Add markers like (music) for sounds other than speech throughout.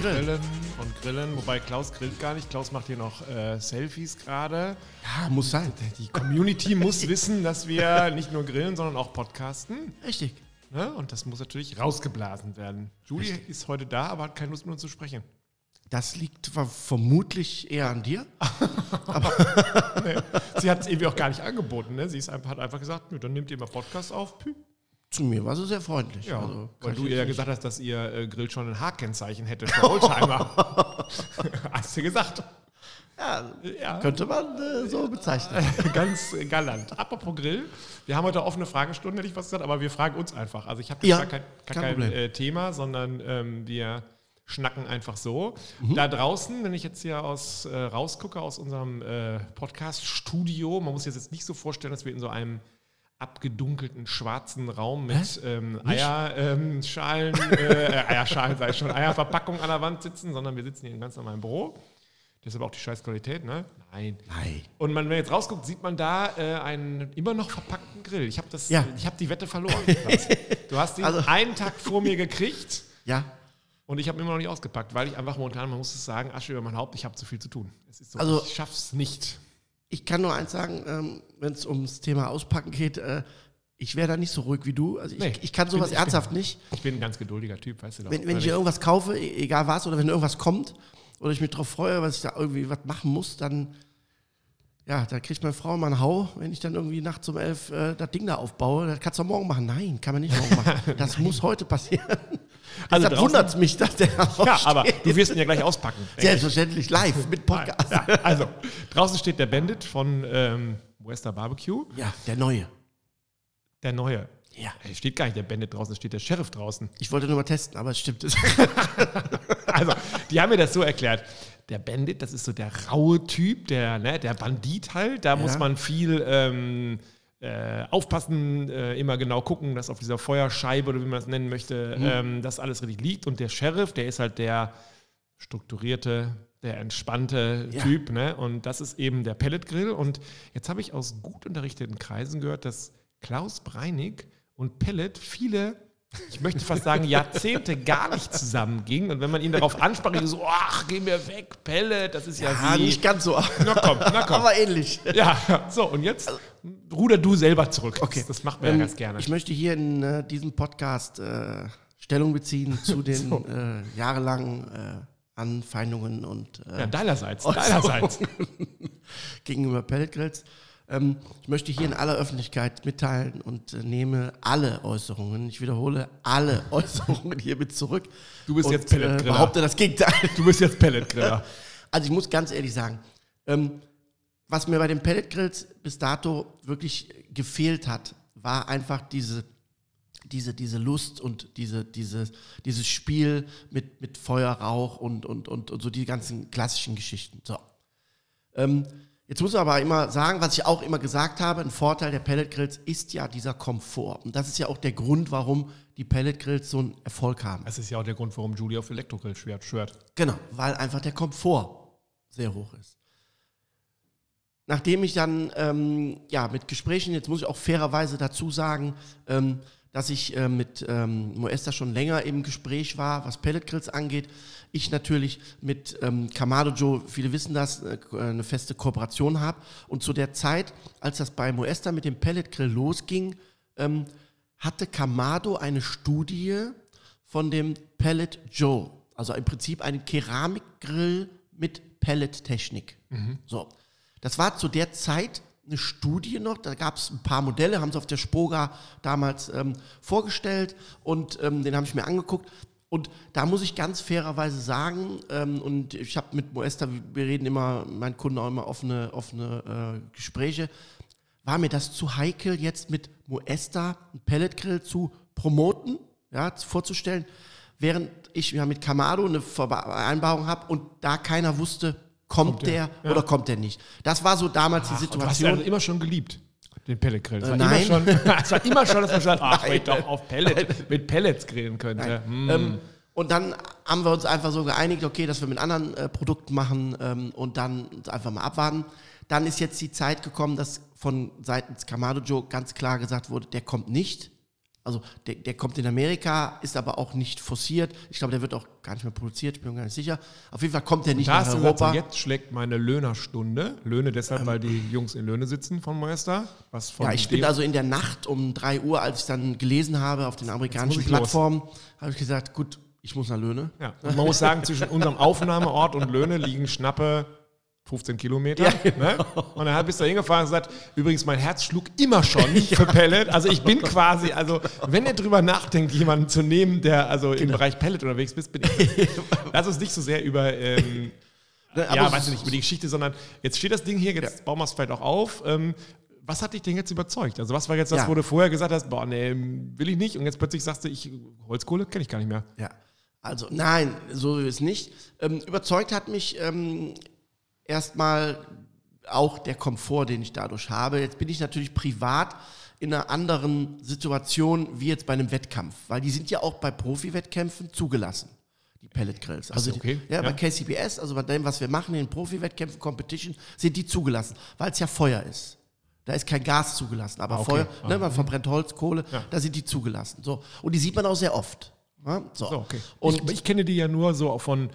Grillen. grillen und grillen. Wobei Klaus grillt gar nicht. Klaus macht hier noch äh, Selfies gerade. Ja, muss sein. Die Community muss (laughs) wissen, dass wir nicht nur grillen, sondern auch podcasten. Richtig. Ne? Und das muss natürlich rausgeblasen werden. Julie Richtig. ist heute da, aber hat keine Lust mit uns zu sprechen. Das liegt ver- vermutlich eher an dir. (laughs) Sie hat es irgendwie auch gar nicht angeboten. Ne? Sie ist einfach, hat einfach gesagt, dann nehmt ihr mal Podcast auf. Pü. Zu mir war sie sehr freundlich. Ja, Also, weil du ihr ja gesagt hast, dass ihr äh, Grill schon ein H-Kennzeichen hätte für (laughs) Oldtimer. (laughs) hast du gesagt. Ja, Ja, könnte man äh, so bezeichnen. (laughs) ganz galant. Apropos Grill, wir haben heute offene Fragestunde, hätte ich was gesagt, aber wir fragen uns einfach. Also ich habe Ja, gar kein, gar kein kein äh, Thema, sondern ähm, wir schnacken einfach so. Mhm. Da draußen, wenn ich jetzt hier aus, äh, rausgucke aus unserem äh, Podcast-Studio, man muss sich jetzt nicht so vorstellen, dass wir in so einem abgedunkelten schwarzen Raum mit ähm? Eierschalen, ähm, äh, äh, Eierschalen sei schon, Eierverpackung an der Wand sitzen, sondern wir sitzen hier in ganz normalem Büro. Deshalb auch die scheiß Qualität, ne? Nein. Nein. Und man, wenn man jetzt rausguckt, sieht man da äh, einen immer noch verpackten Grill. Ich habe Ja. ich habe die Wette verloren. Du hast ihn Also- einen Tag vor mir gekriegt Ja, und ich habe ihn immer noch nicht ausgepackt, weil ich einfach momentan, man muss es sagen, Asche über mein Haupt, ich habe zu viel zu tun. Es ist so, Also- ich schaff's nicht. Ich kann nur eins sagen, ähm, wenn es ums Thema Auspacken geht, äh, ich wäre da nicht so ruhig wie du. Also ich, Nee, ich kann sowas bin- ich ernsthaft nicht. Ich bin ein ganz geduldiger Typ, weißt du doch. Wenn, wenn ich nicht? irgendwas kaufe, e- egal was, oder wenn irgendwas kommt, oder ich mich darauf freue, was ich da irgendwie was machen muss, dann, ja, da kriegt meine Frau immer einen Hau, wenn ich dann irgendwie nachts um elf äh, das Ding da aufbaue. Das kannst du morgen machen. Nein, kann man nicht morgen machen. (laughs) Das muss heute passieren. Also Deshalb wundert es mich, dass der ja, aufsteht. aber du wirst ihn ja gleich auspacken. Selbstverständlich, live, mit Podcast. Ja, also, draußen steht der Bandit von ähm, Wester Barbecue. Ja, der Neue. Der neue. Ja. Ey, steht gar nicht der Bandit draußen, steht der Sheriff draußen. Ich wollte nur mal testen, aber es stimmt. (laughs) Also, die haben mir das so erklärt. Der Bandit, das ist so der raue Typ, der, ne, der Bandit halt. Da muss man viel ähm, äh, aufpassen, äh, immer genau gucken, dass auf dieser Feuerscheibe oder wie man das nennen möchte, ähm, das alles richtig liegt. Und der Sheriff, der ist halt der strukturierte, der entspannte Ja. Typ. Ne? Und das ist eben der Pelletgrill. Und jetzt habe ich aus gut unterrichteten Kreisen gehört, dass Klaus Breinig und Pellet viele ich möchte fast sagen, Jahrzehnte gar nicht zusammengingen. Und wenn man ihn darauf ansprach, ich so, ach, geh mir weg, Pellet, das ist ja, Ja, sie. nicht ganz so. Na komm, na komm. Aber ähnlich. Ja, so, und jetzt ruder du selber zurück. Okay. Das, das macht man Ähm, ja ganz gerne. Ich möchte hier in äh, diesem Podcast äh, Stellung beziehen zu (laughs) den So. äh, jahrelangen äh, Anfeindungen und äh, ja, deinerseits, deinerseits. (laughs) gegenüber Pelletgrills. Ähm, ich möchte hier in aller Öffentlichkeit mitteilen und äh, nehme alle Äußerungen, ich wiederhole, alle (laughs) Äußerungen hiermit zurück. Du bist und, jetzt Pelletgriller. Äh, behaupte das Gegenteil. Du bist jetzt Pelletgriller. (laughs) Also ich muss ganz ehrlich sagen, ähm, was mir bei den Pelletgrills bis dato wirklich gefehlt hat, war einfach diese, diese, diese Lust und diese, diese, dieses Spiel mit, mit Feuer, Rauch und, und, und, und so die ganzen klassischen Geschichten. So. Ähm, jetzt muss man aber immer sagen, was ich auch immer gesagt habe, ein Vorteil der Pelletgrills ist ja dieser Komfort. Und das ist ja auch der Grund, warum die Pelletgrills so einen Erfolg haben. Das ist ja auch der Grund, warum Julie auf Elektrogrill schwört. schwört. Genau, weil einfach der Komfort sehr hoch ist. Nachdem ich dann ähm, ja, mit Gesprächen, jetzt muss ich auch fairerweise dazu sagen, ähm, dass ich äh, mit ähm, Moesta schon länger im Gespräch war, was Pelletgrills angeht. Ich natürlich mit ähm, Kamado Joe, viele wissen das, äh, eine feste Kooperation habe. Und zu der Zeit, als das bei Moesta mit dem Pelletgrill losging, ähm, hatte Kamado eine Studie von dem Pellet Joe. Also im Prinzip einen Keramikgrill mit Pellet-Technik. So. Das war zu der Zeit eine Studie noch, da gab es ein paar Modelle, haben sie auf der Spoga damals ähm, vorgestellt und ähm, den habe ich mir angeguckt. Und da muss ich ganz fairerweise sagen, ähm, und ich habe mit Moesta, wir reden immer, mein Kunde auch immer offene, offene äh, Gespräche, war mir das zu heikel, jetzt mit Moesta einen Pelletgrill zu promoten, ja, vorzustellen, während ich ja mit Kamado eine Vereinbarung habe und da keiner wusste, kommt, der, der? oder kommt der nicht. Das war so damals die Ach, und du hast Situation. ja immer schon geliebt, den Pelletgrill. Es Äh, war nein. Immer schon, (laughs) (laughs) es war immer schon, dass man sagt, ach, ich doch auf Pellet, mit Pellets grillen könnte. Hm. Ähm, und dann haben wir uns einfach so geeinigt, okay, dass wir mit anderen äh, Produkten machen ähm, und dann einfach mal abwarten. Dann ist jetzt die Zeit gekommen, dass von seitens Kamado Joe ganz klar gesagt wurde, der kommt nicht. Also der, der kommt in Amerika, ist aber auch nicht forciert. Ich glaube, der wird auch gar nicht mehr produziert, ich bin mir gar nicht sicher. Auf jeden Fall kommt der nicht nach Europa. jetzt schlägt meine Löhnerstunde. Löhne deshalb, weil die Jungs in Löhne sitzen von Meister. Was von Ja, ich bin also in der Nacht um 3 Uhr, als ich dann gelesen habe auf den amerikanischen. Plattformen, habe ich gesagt, gut, ich muss nach Löhne. Ja. Und man muss sagen, zwischen unserem Aufnahmeort und Löhne liegen schnappe 15 Kilometer. Ja, ne? Und dann bist du hingefahren und gesagt, übrigens, mein Herz schlug immer schon (laughs) für Pellet. Also ich bin quasi, also wenn ihr drüber nachdenkt, jemanden zu nehmen, der also Genau. im Bereich Pellet unterwegs ist, bin ich. (laughs) Lass uns nicht so sehr über, ähm, Ne, ja, aber weiß ich nicht, über die Geschichte, sondern jetzt steht das Ding hier, jetzt bauen wir es vielleicht auch auf. Ähm, was hat dich denn jetzt überzeugt? Also was war jetzt das, Ja. wo du vorher gesagt hast, boah, nee, will ich nicht und jetzt plötzlich sagst du, ich, Holzkohle kenne ich gar nicht mehr. Ja, also nein, so ist es nicht. Ähm, überzeugt hat mich ähm, erstmal auch der Komfort, den ich dadurch habe. Jetzt bin ich natürlich privat in einer anderen Situation wie jetzt bei einem Wettkampf, weil die sind ja auch bei Profi-Wettkämpfen zugelassen, die Pellet-Grills. Also so, okay. die, ja, bei Ja. KCBS, also bei dem, was wir machen in den Profi-Wettkämpfen, Competition, sind die zugelassen, weil es ja Feuer ist. Da ist kein Gas zugelassen, aber Ah, okay. Feuer, Ah. ne, man verbrennt Holz, Kohle, Ja. da sind die zugelassen. So. Und die sieht man auch sehr oft. Ja, so. So, okay. Und ich, ich kenne die ja nur so von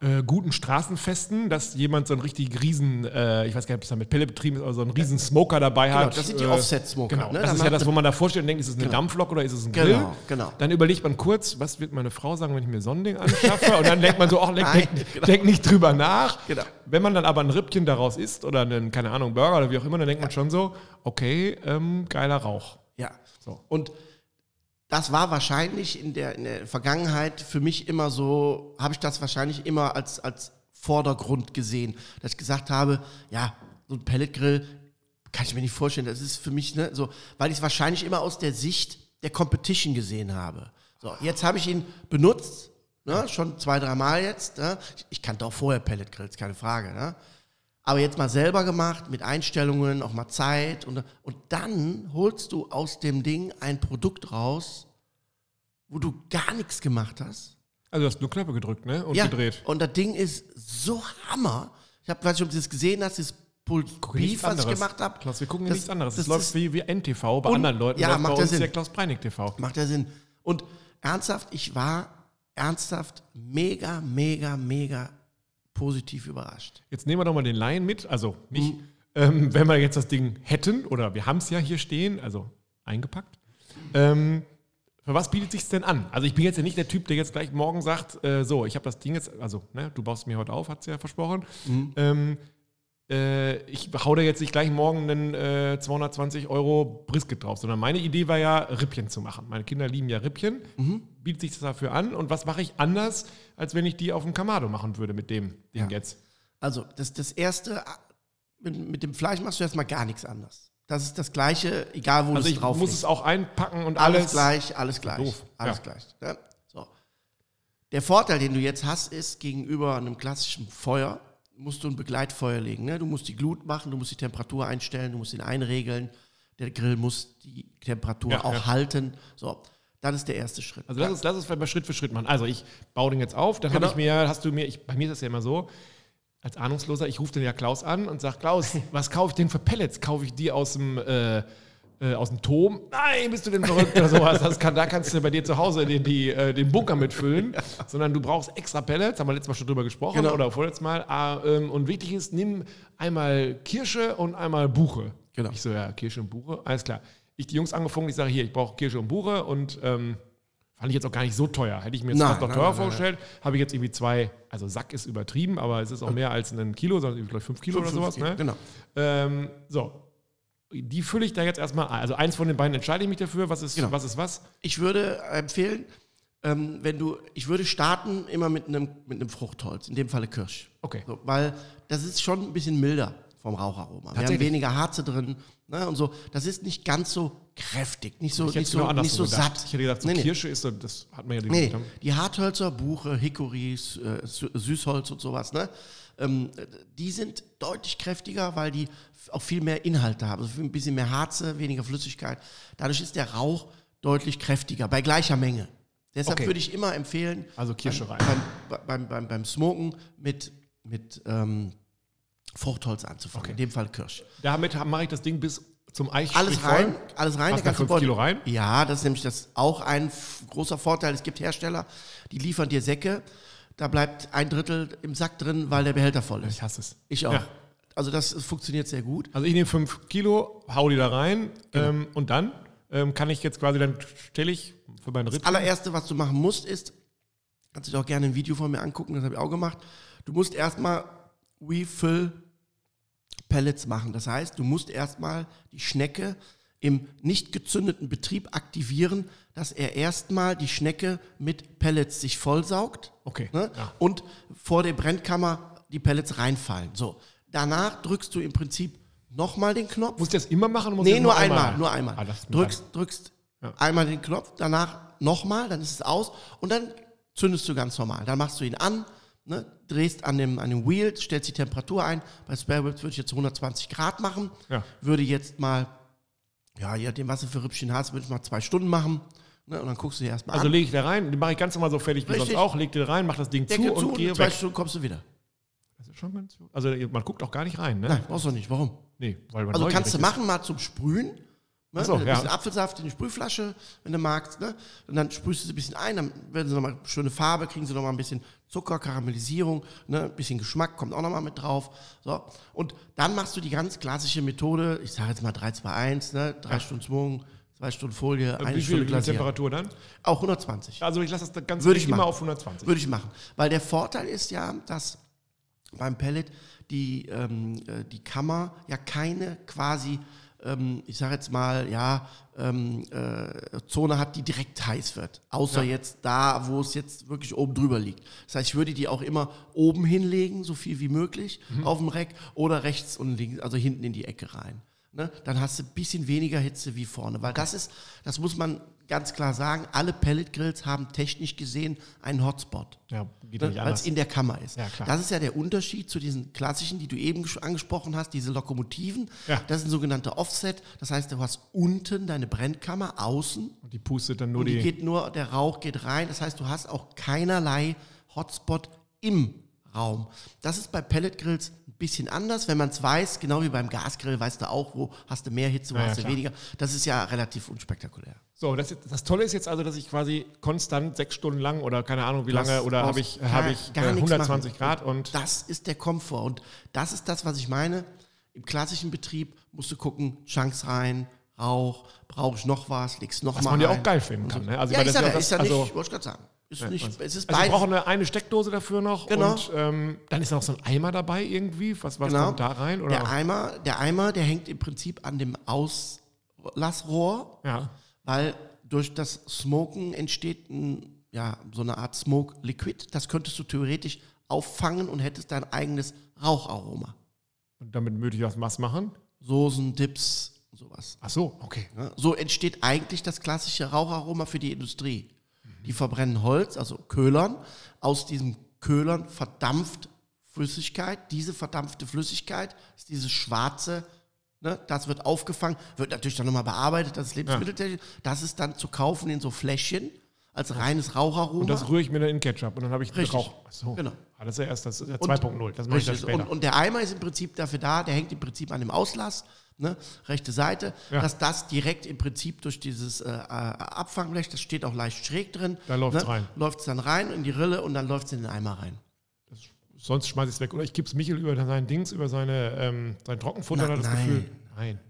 äh, guten Straßenfesten, dass jemand so einen richtig riesen, äh, ich weiß gar nicht, ob es da mit Pelle betrieben ist, aber so einen riesen Smoker dabei Genau, hat. das sind die Äh, Offset-Smoker, Genau, ne? das Da ist ja das, wo man da vorstellt und denkt, ist es eine Dampflok oder ist es ein Grill? Genau, genau. Dann überlegt man kurz, was wird meine Frau sagen, wenn ich mir so ein Ding anschaffe? Und dann denkt man so, ach, denk, Nein, genau. denk nicht drüber nach. Genau. Wenn man dann aber ein Rippchen daraus isst oder einen, keine Ahnung, Burger oder wie auch immer, dann denkt man schon so, okay, ähm, geiler Rauch. Ja. So. Und das war wahrscheinlich in der, in der Vergangenheit für mich immer so, habe ich das wahrscheinlich immer als, als Vordergrund gesehen, dass ich gesagt habe, ja, so ein Pelletgrill kann ich mir nicht vorstellen, das ist für mich, ne, so, weil ich es wahrscheinlich immer aus der Sicht der Competition gesehen habe. So, jetzt habe ich ihn benutzt, ne, schon zwei, dreimal jetzt. Ne? Ich, ich kannte auch vorher Pelletgrills, keine Frage. Ne? Aber jetzt mal selber gemacht, mit Einstellungen, auch mal Zeit. Und, und dann holst du aus dem Ding ein Produkt raus, wo du gar nichts gemacht hast. Also du hast nur Knöpfe gedrückt, ne? Und ja, gedreht. Und das Ding ist so Hammer. Ich habe, weiß nicht, ob du das gesehen hast, das nichts Beef, was ich anderes. gemacht habe. Klaus, wir gucken Das- nichts anderes. das Es läuft wie, wie NTV bei Und- anderen Leuten. ja, läuft macht bei uns Sinn. der Klaus Breinig TV. Macht ja Sinn. Und ernsthaft, ich war ernsthaft mega, mega, mega positiv überrascht. Jetzt nehmen wir doch mal den Laien mit. Also nicht, Mhm. ähm, wenn wir jetzt das Ding hätten, oder wir haben es ja hier stehen, also eingepackt. Ähm, für was bietet sich denn an? Also ich bin jetzt ja nicht der Typ, der jetzt gleich morgen sagt, äh, so, ich habe das Ding jetzt, also ne, du baust mir heute auf, hat sie ja versprochen. Mhm. Ähm, äh, ich hau da jetzt nicht gleich morgen einen äh, 220 Euro Brisket drauf, sondern meine Idee war ja, Rippchen zu machen. Meine Kinder lieben ja Rippchen. Mhm. Bietet sich das dafür an? Und was mache ich anders, als wenn ich die auf dem Kamado machen würde mit dem Ding Ja. jetzt? Also, das, das erste, mit, mit dem Fleisch machst du erstmal gar nichts anders. Das ist das Gleiche, egal wo Also du es ich drauf muss legst. es auch einpacken und alles, alles. gleich, alles gleich. Doof. Alles Ja. gleich. Ja. So. Der Vorteil, den du jetzt hast, ist gegenüber einem klassischen Feuer, musst du ein Begleitfeuer legen. Ne? Du musst die Glut machen, du musst die Temperatur einstellen, du musst ihn einregeln. Der Grill muss die Temperatur Ja, auch ja. halten. So, das ist der erste Schritt. Also lass uns, lass uns vielleicht mal Schritt für Schritt machen. Also ich baue den jetzt auf, dann habe Genau. ich mir, hast du mir, ich, bei mir ist das ja immer so, als Ahnungsloser, ich rufe den ja Klaus an und sage, Klaus, (laughs) was kaufe ich denn für Pellets? Kaufe ich die aus dem, äh, äh, aus dem Turm? Nein, bist du denn verrückt oder sowas? Das kann, da kannst du bei dir zu Hause den, die, äh, den Bunker mitfüllen, sondern du brauchst extra Pellets, haben wir letztes Mal schon drüber gesprochen Genau. oder vorletztes Mal. Ah, ähm, und wichtig ist, nimm einmal Kirsche und einmal Buche. Genau. Ich so, ja, Kirsche und Buche, alles klar. Ich die Jungs angefangen, ich sage, hier, ich brauche Kirsche und Buche und ähm, fand ich jetzt auch gar nicht so teuer. Hätte ich mir jetzt Nein, fast noch teuer nein, vorgestellt, habe ich jetzt irgendwie zwei, also Sack ist übertrieben, aber es ist auch mehr als ein Kilo, sondern ich glaube fünf Kilo oder sowas. Ne? Genau. Ähm, so, die fülle ich da jetzt erstmal. Also eins von den beiden entscheide ich mich dafür, was ist Genau. was. Ist was. Ich würde empfehlen, ähm, wenn du, ich würde starten immer mit einem, mit einem Fruchtholz, in dem Falle Kirsch. Okay. So, weil das ist schon ein bisschen milder vom Raucharoma. Wir haben weniger Harze drin ne, und so. Das ist nicht ganz so kräftig, nicht so, nicht so, nicht so gedacht. satt. Ich hätte gedacht, so Nee, nee. Kirsche ist so, das hat man ja die Nee, die Harthölzer, Buche, Hickory, äh, Sü- Süßholz und sowas, ne? Ähm, die sind deutlich kräftiger, weil die auch viel mehr Inhalte haben. Also ein bisschen mehr Harze, weniger Flüssigkeit. Dadurch ist der Rauch deutlich kräftiger, bei gleicher Menge. Deshalb Okay. würde ich immer empfehlen, Also Kirsche rein. beim, beim, beim, beim Smoken mit, mit ähm, Fruchtholz anzufangen. Okay. In dem Fall Kirsch. Damit mache ich das Ding bis zum Eichstrich Alles rein, voll? alles rein. Hast der ganze fünf. Kilo rein? Ja, das ist nämlich das auch ein großer Vorteil. Es gibt Hersteller, die liefern dir Säcke. Da bleibt ein Drittel im Sack drin, weil der Behälter voll ist. Ich hasse es. Ich auch. Ja. Also das funktioniert sehr gut. Also ich nehme 5 Kilo, hau die da rein Genau. ähm, und dann ähm, kann ich jetzt quasi, dann stelle ich für meinen Ritt. Das allererste, was du machen musst, ist, kannst du dir auch gerne ein Video von mir angucken, das habe ich auch gemacht. Du musst erstmal Refill Pellets machen. Das heißt, du musst erstmal die Schnecke im nicht gezündeten Betrieb aktivieren, dass er erstmal die Schnecke mit Pellets sich vollsaugt Okay. ne? Ja. und vor der Brennkammer die Pellets reinfallen. So, danach drückst du im Prinzip nochmal den Knopf. Muss ich das immer machen? oder Muss Nee, nur einmal, nur einmal. Ah, drückst drückst Ja. einmal den Knopf, danach nochmal, dann ist es aus und dann zündest du ganz normal. Dann machst du ihn an, ne, drehst an dem, an dem Wheel, stellst die Temperatur ein. Bei Spare Ribs würde ich jetzt 120 Grad machen. Ja. Würde jetzt mal, ja, je nachdem, was du für Rippchen hast, würde ich mal zwei Stunden machen. Ne, und dann guckst du dir erstmal Also an. lege ich da rein, die mache ich ganz normal so fertig wie Richtig. sonst auch, leg die rein, mach das Ding Decke zu zu und und gehe in zwei weg. Stunden kommst du wieder. Das ist schon ganz, also man guckt auch gar nicht rein, ne? Nein, brauchst du nicht. Warum? Nee, weil man Also kannst du ist. machen mal zum Sprühen. Ne? So, ein ja. bisschen Apfelsaft in die Sprühflasche, wenn du magst. Ne? Und dann sprühst du sie ein bisschen ein, dann werden sie nochmal schöne Farbe, kriegen sie nochmal ein bisschen Zucker, Karamellisierung, ne? ein bisschen Geschmack kommt auch nochmal mit drauf. So. Und dann machst du die ganz klassische Methode, ich sage jetzt mal 3, 2, 1, ne? drei Stunden Smoken, zwei Stunden Folie, eine Wie Stunde Glasieren. Temperatur dann? Auch 120. Also ich lasse das Ganze Würde ich immer machen. auf 120. Würde ich machen. Weil der Vorteil ist ja, dass beim Pellet die, ähm, äh, die Kammer ja keine quasi, ähm, ich sage jetzt mal, ja, ähm, äh, Zone hat, die direkt heiß wird. Außer Ja. jetzt da, wo es jetzt wirklich oben drüber liegt. Das heißt, ich würde die auch immer oben hinlegen, so viel wie möglich, Mhm. auf dem Reck oder rechts und links, also hinten in die Ecke rein. Ne? Dann hast du ein bisschen weniger Hitze wie vorne. Weil das ist, das muss man ganz klar sagen, alle Pelletgrills haben technisch gesehen einen Hotspot. Ja, Ne, weil es in der Kammer ist. Ja. Das ist ja der Unterschied zu diesen klassischen, die du eben angesprochen hast, diese Lokomotiven. Ja. Das ist ein sogenannter Offset. Das heißt, du hast unten deine Brennkammer, außen, Und die pustet dann nur und die die. geht nur, der Rauch geht rein. Das heißt, du hast auch keinerlei Hotspot im Raum. Das ist bei Pelletgrills ein bisschen anders, wenn man es weiß, genau wie beim Gasgrill, weißt du auch, wo hast du mehr Hitze, wo Ja, hast du klar. weniger. Das ist ja relativ unspektakulär. So, das, das Tolle ist jetzt also, dass ich quasi konstant sechs Stunden lang oder keine Ahnung wie Du hast- lange oder habe ich, habe ich äh, nichts 120 machen. Grad und Das ist der Komfort. Und das ist das, was ich meine. Im klassischen Betrieb musst du gucken, Chunks rein, Rauch, brauche ich noch was, legst noch was mal man ja auch geil filmen kann. Ne? Also, ja, ich das sag, ja, das- ist ja also, nicht, wollte ich gerade sagen. Ist nicht, es ist Also ich beides. brauche eine, eine Steckdose dafür noch Genau. und ähm, dann ist noch so ein Eimer dabei irgendwie. Was, was Genau. kommt da rein? Oder? Der Eimer, der Eimer, der hängt im Prinzip an dem Auslassrohr, ja. weil durch das Smoken entsteht ein, ja, so eine Art Smoke Liquid. Das könntest du theoretisch auffangen und hättest dein eigenes Raucharoma. Und damit würde ich was was machen? Soßen, Dips, sowas. Ach so, okay. Ja, so entsteht eigentlich das klassische Raucharoma für die Industrie. Die verbrennen Holz, also Köhlern. Aus diesem Köhlern verdampft Flüssigkeit. Diese verdampfte Flüssigkeit ist dieses schwarze, ne, das wird aufgefangen, wird natürlich dann nochmal bearbeitet, das ist Lebensmitteltechnik. Das ist dann zu kaufen in so Fläschchen als reines Raucharoma. Und das rühre ich mir dann in Ketchup und dann habe ich Richtig. Rauch. Ach so. Genau. Ah, das ist ja erst das ja Und- 2.0. Das mache ich dann später. Und, und der Eimer ist im Prinzip dafür da, der hängt im Prinzip an dem Auslass, ne, rechte Seite, Ja. dass das direkt im Prinzip durch dieses äh, äh, Abfangblech, das steht auch leicht schräg drin, Da läuft's rein. läuft es dann rein in die Rille und dann läuft es in den Eimer rein. Sonst schmeiße ich es weg. Oder ich gebe es Michel über sein Dings, über seine, ähm, sein Trockenfutter, Na, das nein. Gefühl. Nein.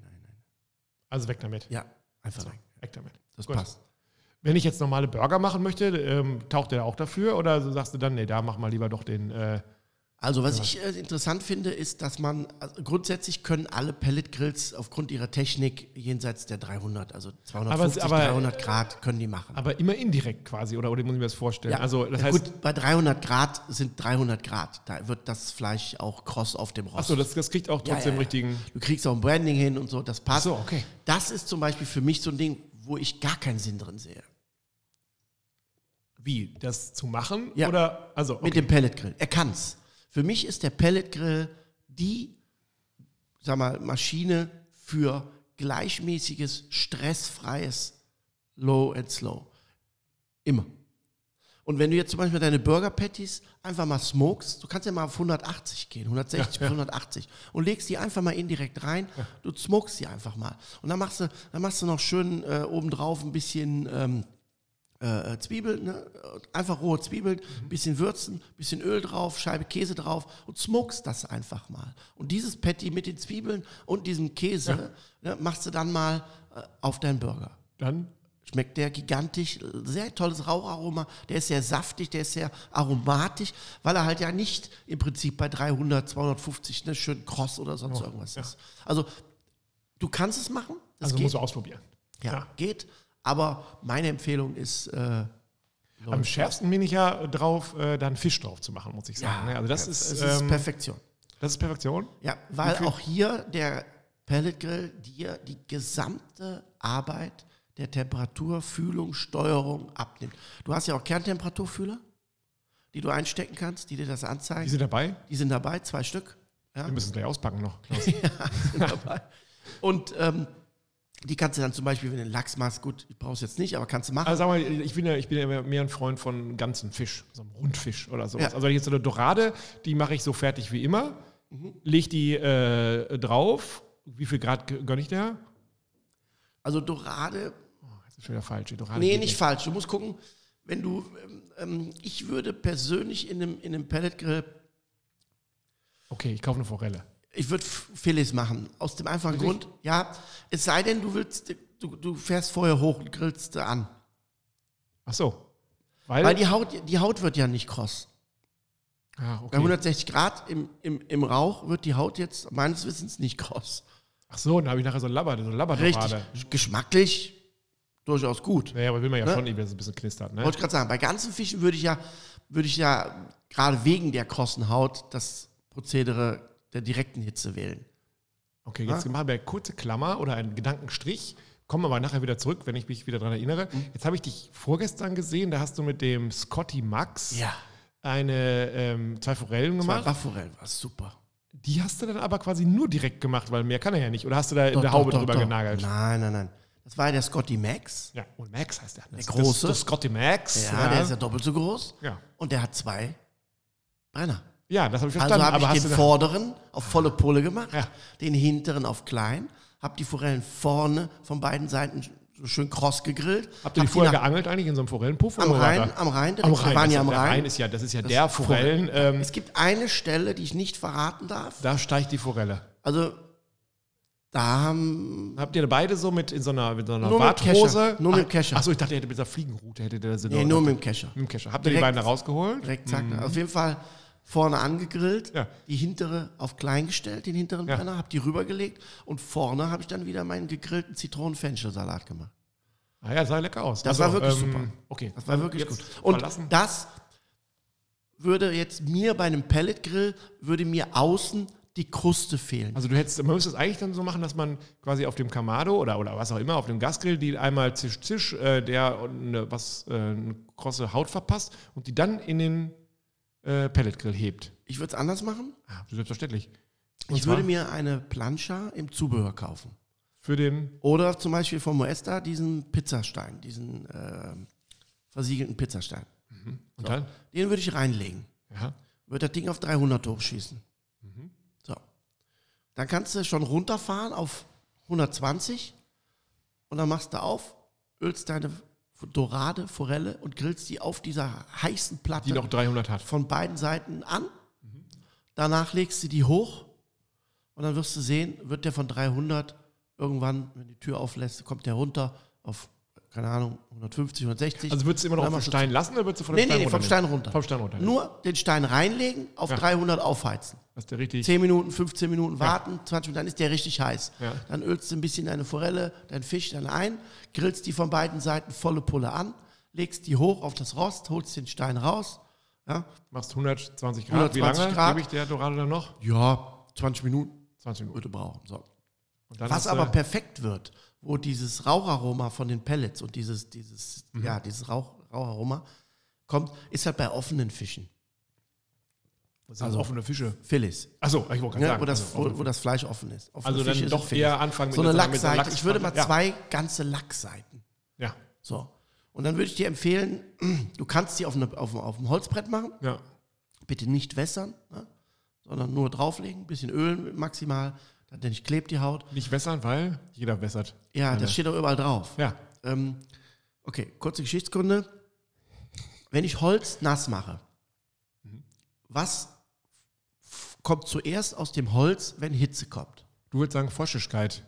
Also weg damit. Ja, einfach So, weg. weg damit. Das Gut. passt. Wenn ich jetzt normale Burger machen möchte, ähm, taucht der auch dafür? Oder sagst du dann, nee, da mach mal lieber doch den. Äh, Also was ich äh, interessant finde, ist, dass man, also grundsätzlich können alle Pelletgrills aufgrund ihrer Technik jenseits der 300, also 250, Aber- aber- 300 Grad können die machen. aber immer indirekt quasi, oder, oder muss ich mir das vorstellen? Ja. Also, das ja, heißt, gut, bei 300 Grad sind 300 Grad. Da wird das Fleisch auch kross auf dem Rost. achso, das, das kriegt auch Ja, trotzdem ja, ja. richtigen. Du kriegst auch ein Branding hin und so, das passt. Ach so, okay. Das ist zum Beispiel für mich so ein Ding, wo ich gar keinen Sinn drin sehe. Wie? Das zu machen? Ja. Oder, also, Mit okay. dem Pelletgrill. Er kann's. Für mich ist der Pelletgrill die, sag mal, Maschine für gleichmäßiges, stressfreies Low and Slow. Immer. Und wenn du jetzt zum Beispiel deine Burger Patties einfach mal smokest, du kannst ja mal auf 180 gehen, 160 Ja, (laughs) bis ja. 180 und legst die einfach mal indirekt rein, du smokest die einfach mal. Und dann machst du, dann machst du noch schön äh, obendrauf ein bisschen ähm, äh, Zwiebeln, ne? einfach rohe Zwiebeln, Mhm. bisschen würzen, bisschen Öl drauf, Scheibe Käse drauf und smokest das einfach mal. Und dieses Patty mit den Zwiebeln und diesem Käse ne, machst du dann mal äh, auf deinen Burger. Dann Schmeckt der gigantisch, sehr tolles Raucharoma, der ist sehr saftig, der ist sehr aromatisch, weil er halt ja nicht im Prinzip bei 300, 250 ne, schön kross oder sonst irgendwas ist. Also du kannst es machen, das also geht, musst du ausprobieren. ja, ja. geht, aber meine Empfehlung ist, äh, Am schärfsten bin ich ja drauf, äh, dann Fisch drauf zu machen, muss ich sagen. ne? also das, es ist, ist ähm, Perfektion. das ist Perfektion. Ja, weil auch hier der Pellet Grill dir die gesamte Arbeit der Temperaturfühlung, Steuerung abnimmt. Du hast ja auch Kerntemperaturfühler, die du einstecken kannst, die dir das Die anzeigen. sind dabei. Die sind dabei, zwei Stück. Ja, Wir müssen gleich auspacken noch. Klaus. sind dabei. Und ähm, die kannst du dann zum Beispiel, wenn du einen Lachs machst, gut, ich brauch's jetzt nicht, aber kannst du machen. Also sag mal, ich bin ja, ich bin ja mehr- ein Freund von ganzen Fisch, so einem Rundfisch oder sowas. Ja. Also jetzt so eine Dorade, die mache ich so fertig wie immer, Mhm. leg die äh, drauf. Wie viel Grad gönne ich der? Also Dorade, Oh, jetzt ist schon wieder falsch. Die Dorade nee, geht nicht falsch. Du musst gucken, wenn du, ähm, ähm, ich würde persönlich in einem, in einem Pelletgrill Okay, ich kaufe eine Forelle. Ich würde Filets machen. Aus dem einfachen Wirklich? Grund, ja, es sei denn, du willst, du, du fährst vorher hoch und grillst an. Ach so. Weil, Weil die Haut, die Haut wird ja nicht kross. ah, Bei okay. 160 Grad im, im, im Rauch wird die Haut jetzt meines Wissens nicht kross. Ach so, dann habe ich nachher so ein Labber, so ein Labberdorade. Richtig. Geschmacklich durchaus gut. Naja, aber will man ja Ne? schon, dass es ein bisschen knistert. Ne? Wollte ich gerade sagen, bei ganzen Fischen würde ich ja, würde ich ja gerade wegen der krossen Haut das Prozedere der direkten Hitze wählen. Okay, jetzt machen wir eine kurze Klammer oder einen Gedankenstrich. Kommen aber nachher wieder zurück, wenn ich mich wieder daran erinnere. Mhm. Jetzt habe ich dich vorgestern gesehen, da hast du mit dem Scotty Max Ja. eine, ähm, zwei Forellen Zwei gemacht. Bafforellen war super. Die hast du dann aber quasi nur direkt gemacht, weil mehr kann er ja nicht. Oder hast du da in Doch, der doch, Haube doch, drüber doch. genagelt? Nein, nein, nein. Das war ja der Scotty Max. Ja, und Max heißt der. Das, große. Das, das Scotty Max. Ja, der ist ja doppelt so groß. ja. Und der hat zwei Brenner. Ja, das habe ich verstanden. Also habe ich den vorderen auf volle Pulle gemacht, Ja. den hinteren auf klein, habe die Forellen vorne von beiden Seiten so schön kross gegrillt. Habt ihr die hab vorher geangelt eigentlich in so einem Forellenpuff? am Rhein, der? am Rhein. Am Rhein. waren ja am der Rhein. ist ja, das ist ja Das der ist Forellen. Ähm, Es gibt eine Stelle, die ich nicht verraten darf. da steigt die Forelle. Also da haben Habt ihr beide so mit in so einer, mit so einer Nur mit Warthose? Kescher. Nur mit Kescher. Achso, ich dachte, ihr hättet mit dieser Fliegenroute hättet ihr das nee, nur mit dem Kescher. mit dem Kescher. Habt ihr die beiden da rausgeholt? Direkt zack. Auf jeden Fall vorne angegrillt, Ja. die hintere auf klein gestellt, den hinteren Ja. Brenner, habe die rübergelegt und vorne habe ich dann wieder meinen gegrillten Zitronen-Fenchelsalat gemacht. Ah ja, sah lecker aus. Das war wirklich super. Okay, Das war wirklich gut. Und verlassen. das würde jetzt mir bei einem Pelletgrill, würde mir außen die Kruste fehlen. Also du hättest, man müsste es eigentlich dann so machen, dass man quasi auf dem Kamado oder, oder was auch immer, auf dem Gasgrill, die einmal zisch, zisch, äh, der eine, was, äh, eine krosse Haut verpasst und die dann in den äh, Pelletgrill hebt. Ich würde es anders machen. Ah, selbstverständlich. Und Ich würde mir eine Plancha im Zubehör kaufen. für den, Oder zum Beispiel von Moesta diesen Pizzastein, diesen äh, versiegelten Pizzastein. und dann? Den würde ich reinlegen. Ja. Würde das Ding auf 300 hochschießen. Mhm. So. Dann kannst du schon runterfahren auf 120 und dann machst du auf, ölst deine Dorade, Forelle und grillst die auf dieser heißen Platte Die noch 300 hat. von beiden Seiten an. Danach legst du die hoch und dann wirst du sehen, wird der von 300 irgendwann, wenn die Tür auflässt, kommt der runter auf, keine Ahnung, 150, 160. Also würdest du immer noch du- Stein lassen oder würdest du von nee, Stein nee, vom Stein runter. Vom Stein runter. Nur den Stein reinlegen, auf Ja. 300 aufheizen. Dass der richtig. 10 Minuten, 15 Minuten warten, 20 Minuten, dann ist der richtig heiß. Ja. Dann ölst du ein bisschen deine Forelle, deinen Fisch dann ein, grillst die von beiden Seiten volle Pulle an, legst die hoch auf das Rost, holst den Stein raus. Ja, Machst 120 Grad. Wie 120 lange Grad. gebe ich der Dorade dann noch? ja 20 Minuten 20 Minuten. würde brauchen. So. Was aber perfekt wird, wo dieses Raucharoma von den Pellets und dieses, dieses, Mhm. ja, dieses Rauch, Raucharoma kommt, ist halt bei offenen Fischen. das sind also- offene Fische. Filets. Achso, ich wollte gerade Ja, sagen. wo, das, also, wo, wo das Fleisch offen ist. Offene Also dann Fische doch sind Filets. eher anfangen mit so eine einer- einer Lachsseite. Ich würde mal Ja. zwei ganze Lachsseiten. Ja. So. Und dann würde ich dir empfehlen, du kannst die auf, eine, auf, auf dem Holzbrett machen. Ja. Bitte nicht wässern, ne? sondern nur drauflegen, bisschen Öl maximal, dann nicht klebt die Haut. Nicht wässern, weil jeder wässert. Ja, das steht doch überall drauf. Ja. Ähm, okay, kurze Geschichtsgründe. Wenn ich Holz nass mache, was f- kommt zuerst aus dem Holz, wenn Hitze kommt? Du würdest sagen Feuchtigkeit.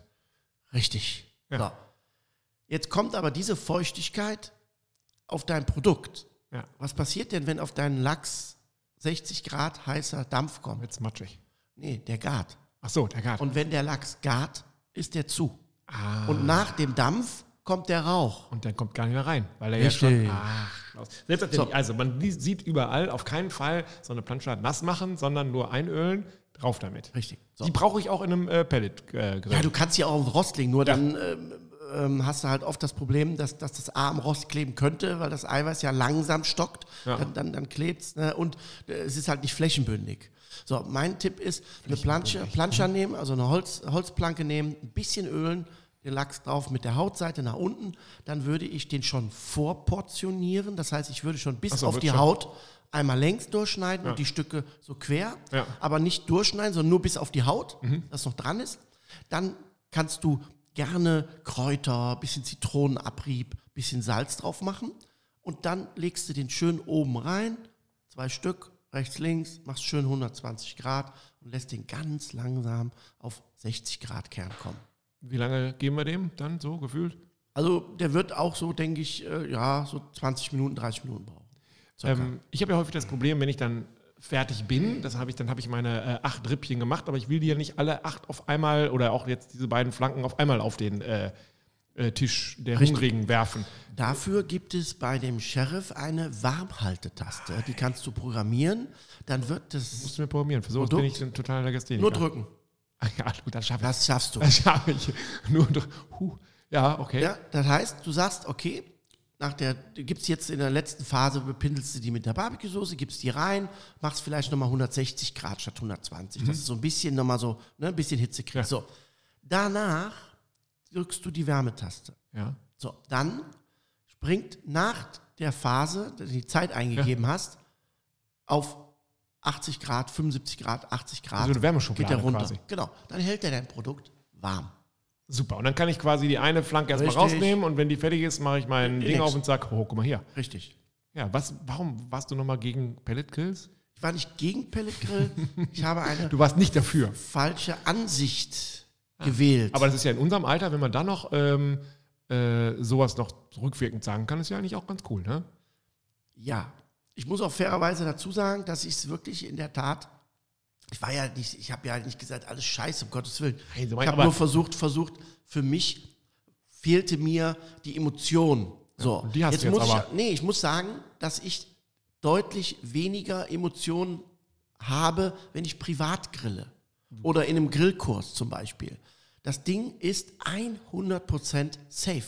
Richtig. Ja. So. Jetzt kommt aber diese Feuchtigkeit auf dein Produkt. Ja. Was passiert denn, wenn auf deinen Lachs 60 Grad heißer Dampf kommt? Jetzt matschig. Nee, der gart. Ach so, der Garten. Und wenn der Lachs gart, ist der zu. ah. Und nach dem Dampf kommt der Rauch. Und dann kommt gar nicht mehr rein, weil er Richtig. ja schon. Ach. So. Also, man sieht überall auf keinen Fall so eine Plansche nass machen, sondern nur einölen, drauf damit. Richtig. So. Die brauche ich auch in einem äh, Pellet-Grill. Ja, du kannst ja auch auf Rost legen, nur dann ähm, ähm, hast du halt oft das Problem, dass, dass das A am Rost kleben könnte, weil das Eiweiß ja langsam stockt, Ja. dann, dann, dann klebt es ne? und äh, es ist halt nicht flächenbündig. So, mein Tipp ist, eine Plansche, Planscher nehmen, also eine Holz, Holzplanke nehmen, ein bisschen ölen, den Lachs drauf mit der Hautseite nach unten, dann würde ich den schon vorportionieren, das heißt, ich würde schon bis so, auf die schon- Haut einmal längs durchschneiden Ja. und die Stücke so quer, Ja. aber nicht durchschneiden, sondern nur bis auf die Haut, Mhm. das noch dran ist. Dann kannst du gerne Kräuter, bisschen Zitronenabrieb, bisschen Salz drauf machen und dann legst du den schön oben rein, zwei Stück, rechts, links, machst schön 120 Grad und lässt den ganz langsam auf 60 Grad Kern kommen. Wie lange geben wir dem dann so gefühlt? Also der wird auch so, denke ich, äh, ja, so 20 Minuten, 30 Minuten brauchen. Ähm, ich habe ja häufig das Problem, wenn ich dann fertig bin, das habe ich, dann habe ich meine äh, acht Rippchen gemacht, aber ich will die ja nicht alle acht auf einmal oder auch jetzt diese beiden Flanken auf einmal auf den äh, äh, Tisch der Richtig. Hungrigen werfen. Dafür gibt es bei dem Sheriff eine Warmhaltetaste. Die kannst du programmieren. Dann wird das Musst du mir programmieren. Produkt? bin ich ein totaler Legastheniker. nur drücken. Ja, gut, das schaffe ich. Das schaffst du. Das schaffe ich. Nur huh. Ja, okay. Ja, das heißt, du sagst, okay, nach der, du gibst jetzt in der letzten Phase, bepindelst du die mit der Barbecue-Soße, gibst die rein, machst vielleicht nochmal 160 Grad statt 120. Das ist so ein bisschen nochmal so, ne, ein bisschen Hitze kriegt. Ja. So. Danach drückst du die Wärmetaste. Ja. So, dann springt nach der Phase, die du die Zeit eingegeben hast, auf 80 Grad, 75 Grad, 80 Grad. Also eine Wärmeschublade geht der runter. quasi. Genau. Dann hält er dein Produkt warm. Super. Und dann kann ich quasi die eine Flanke erstmal rausnehmen und wenn die fertig ist, mache ich mein Die Ding nächste. auf und sage, oh, guck mal hier. Richtig. Ja, was, warum warst du nochmal gegen Pellet-Grills? Ich war nicht gegen Pelletgrill. (laughs) Ich habe eine Du warst nicht dafür. falsche Ansicht gewählt. Ah. Aber das ist ja in unserem Alter, wenn man da noch ähm, äh, sowas noch rückwirkend sagen kann, ist ja eigentlich auch ganz cool, ne? ja, ich muss auch fairerweise dazu sagen, dass ich es wirklich in der Tat. Ich war ja nicht, ich habe ja nicht gesagt, alles scheiße, um Gottes Willen. Nein, so ich habe nur versucht, versucht, für mich fehlte mir die Emotion. So, und die hast du jetzt muss aber. ich, nee, ich muss sagen, dass ich deutlich weniger Emotionen habe, wenn ich privat grille. Oder in einem Grillkurs zum Beispiel. Das Ding ist 100% safe.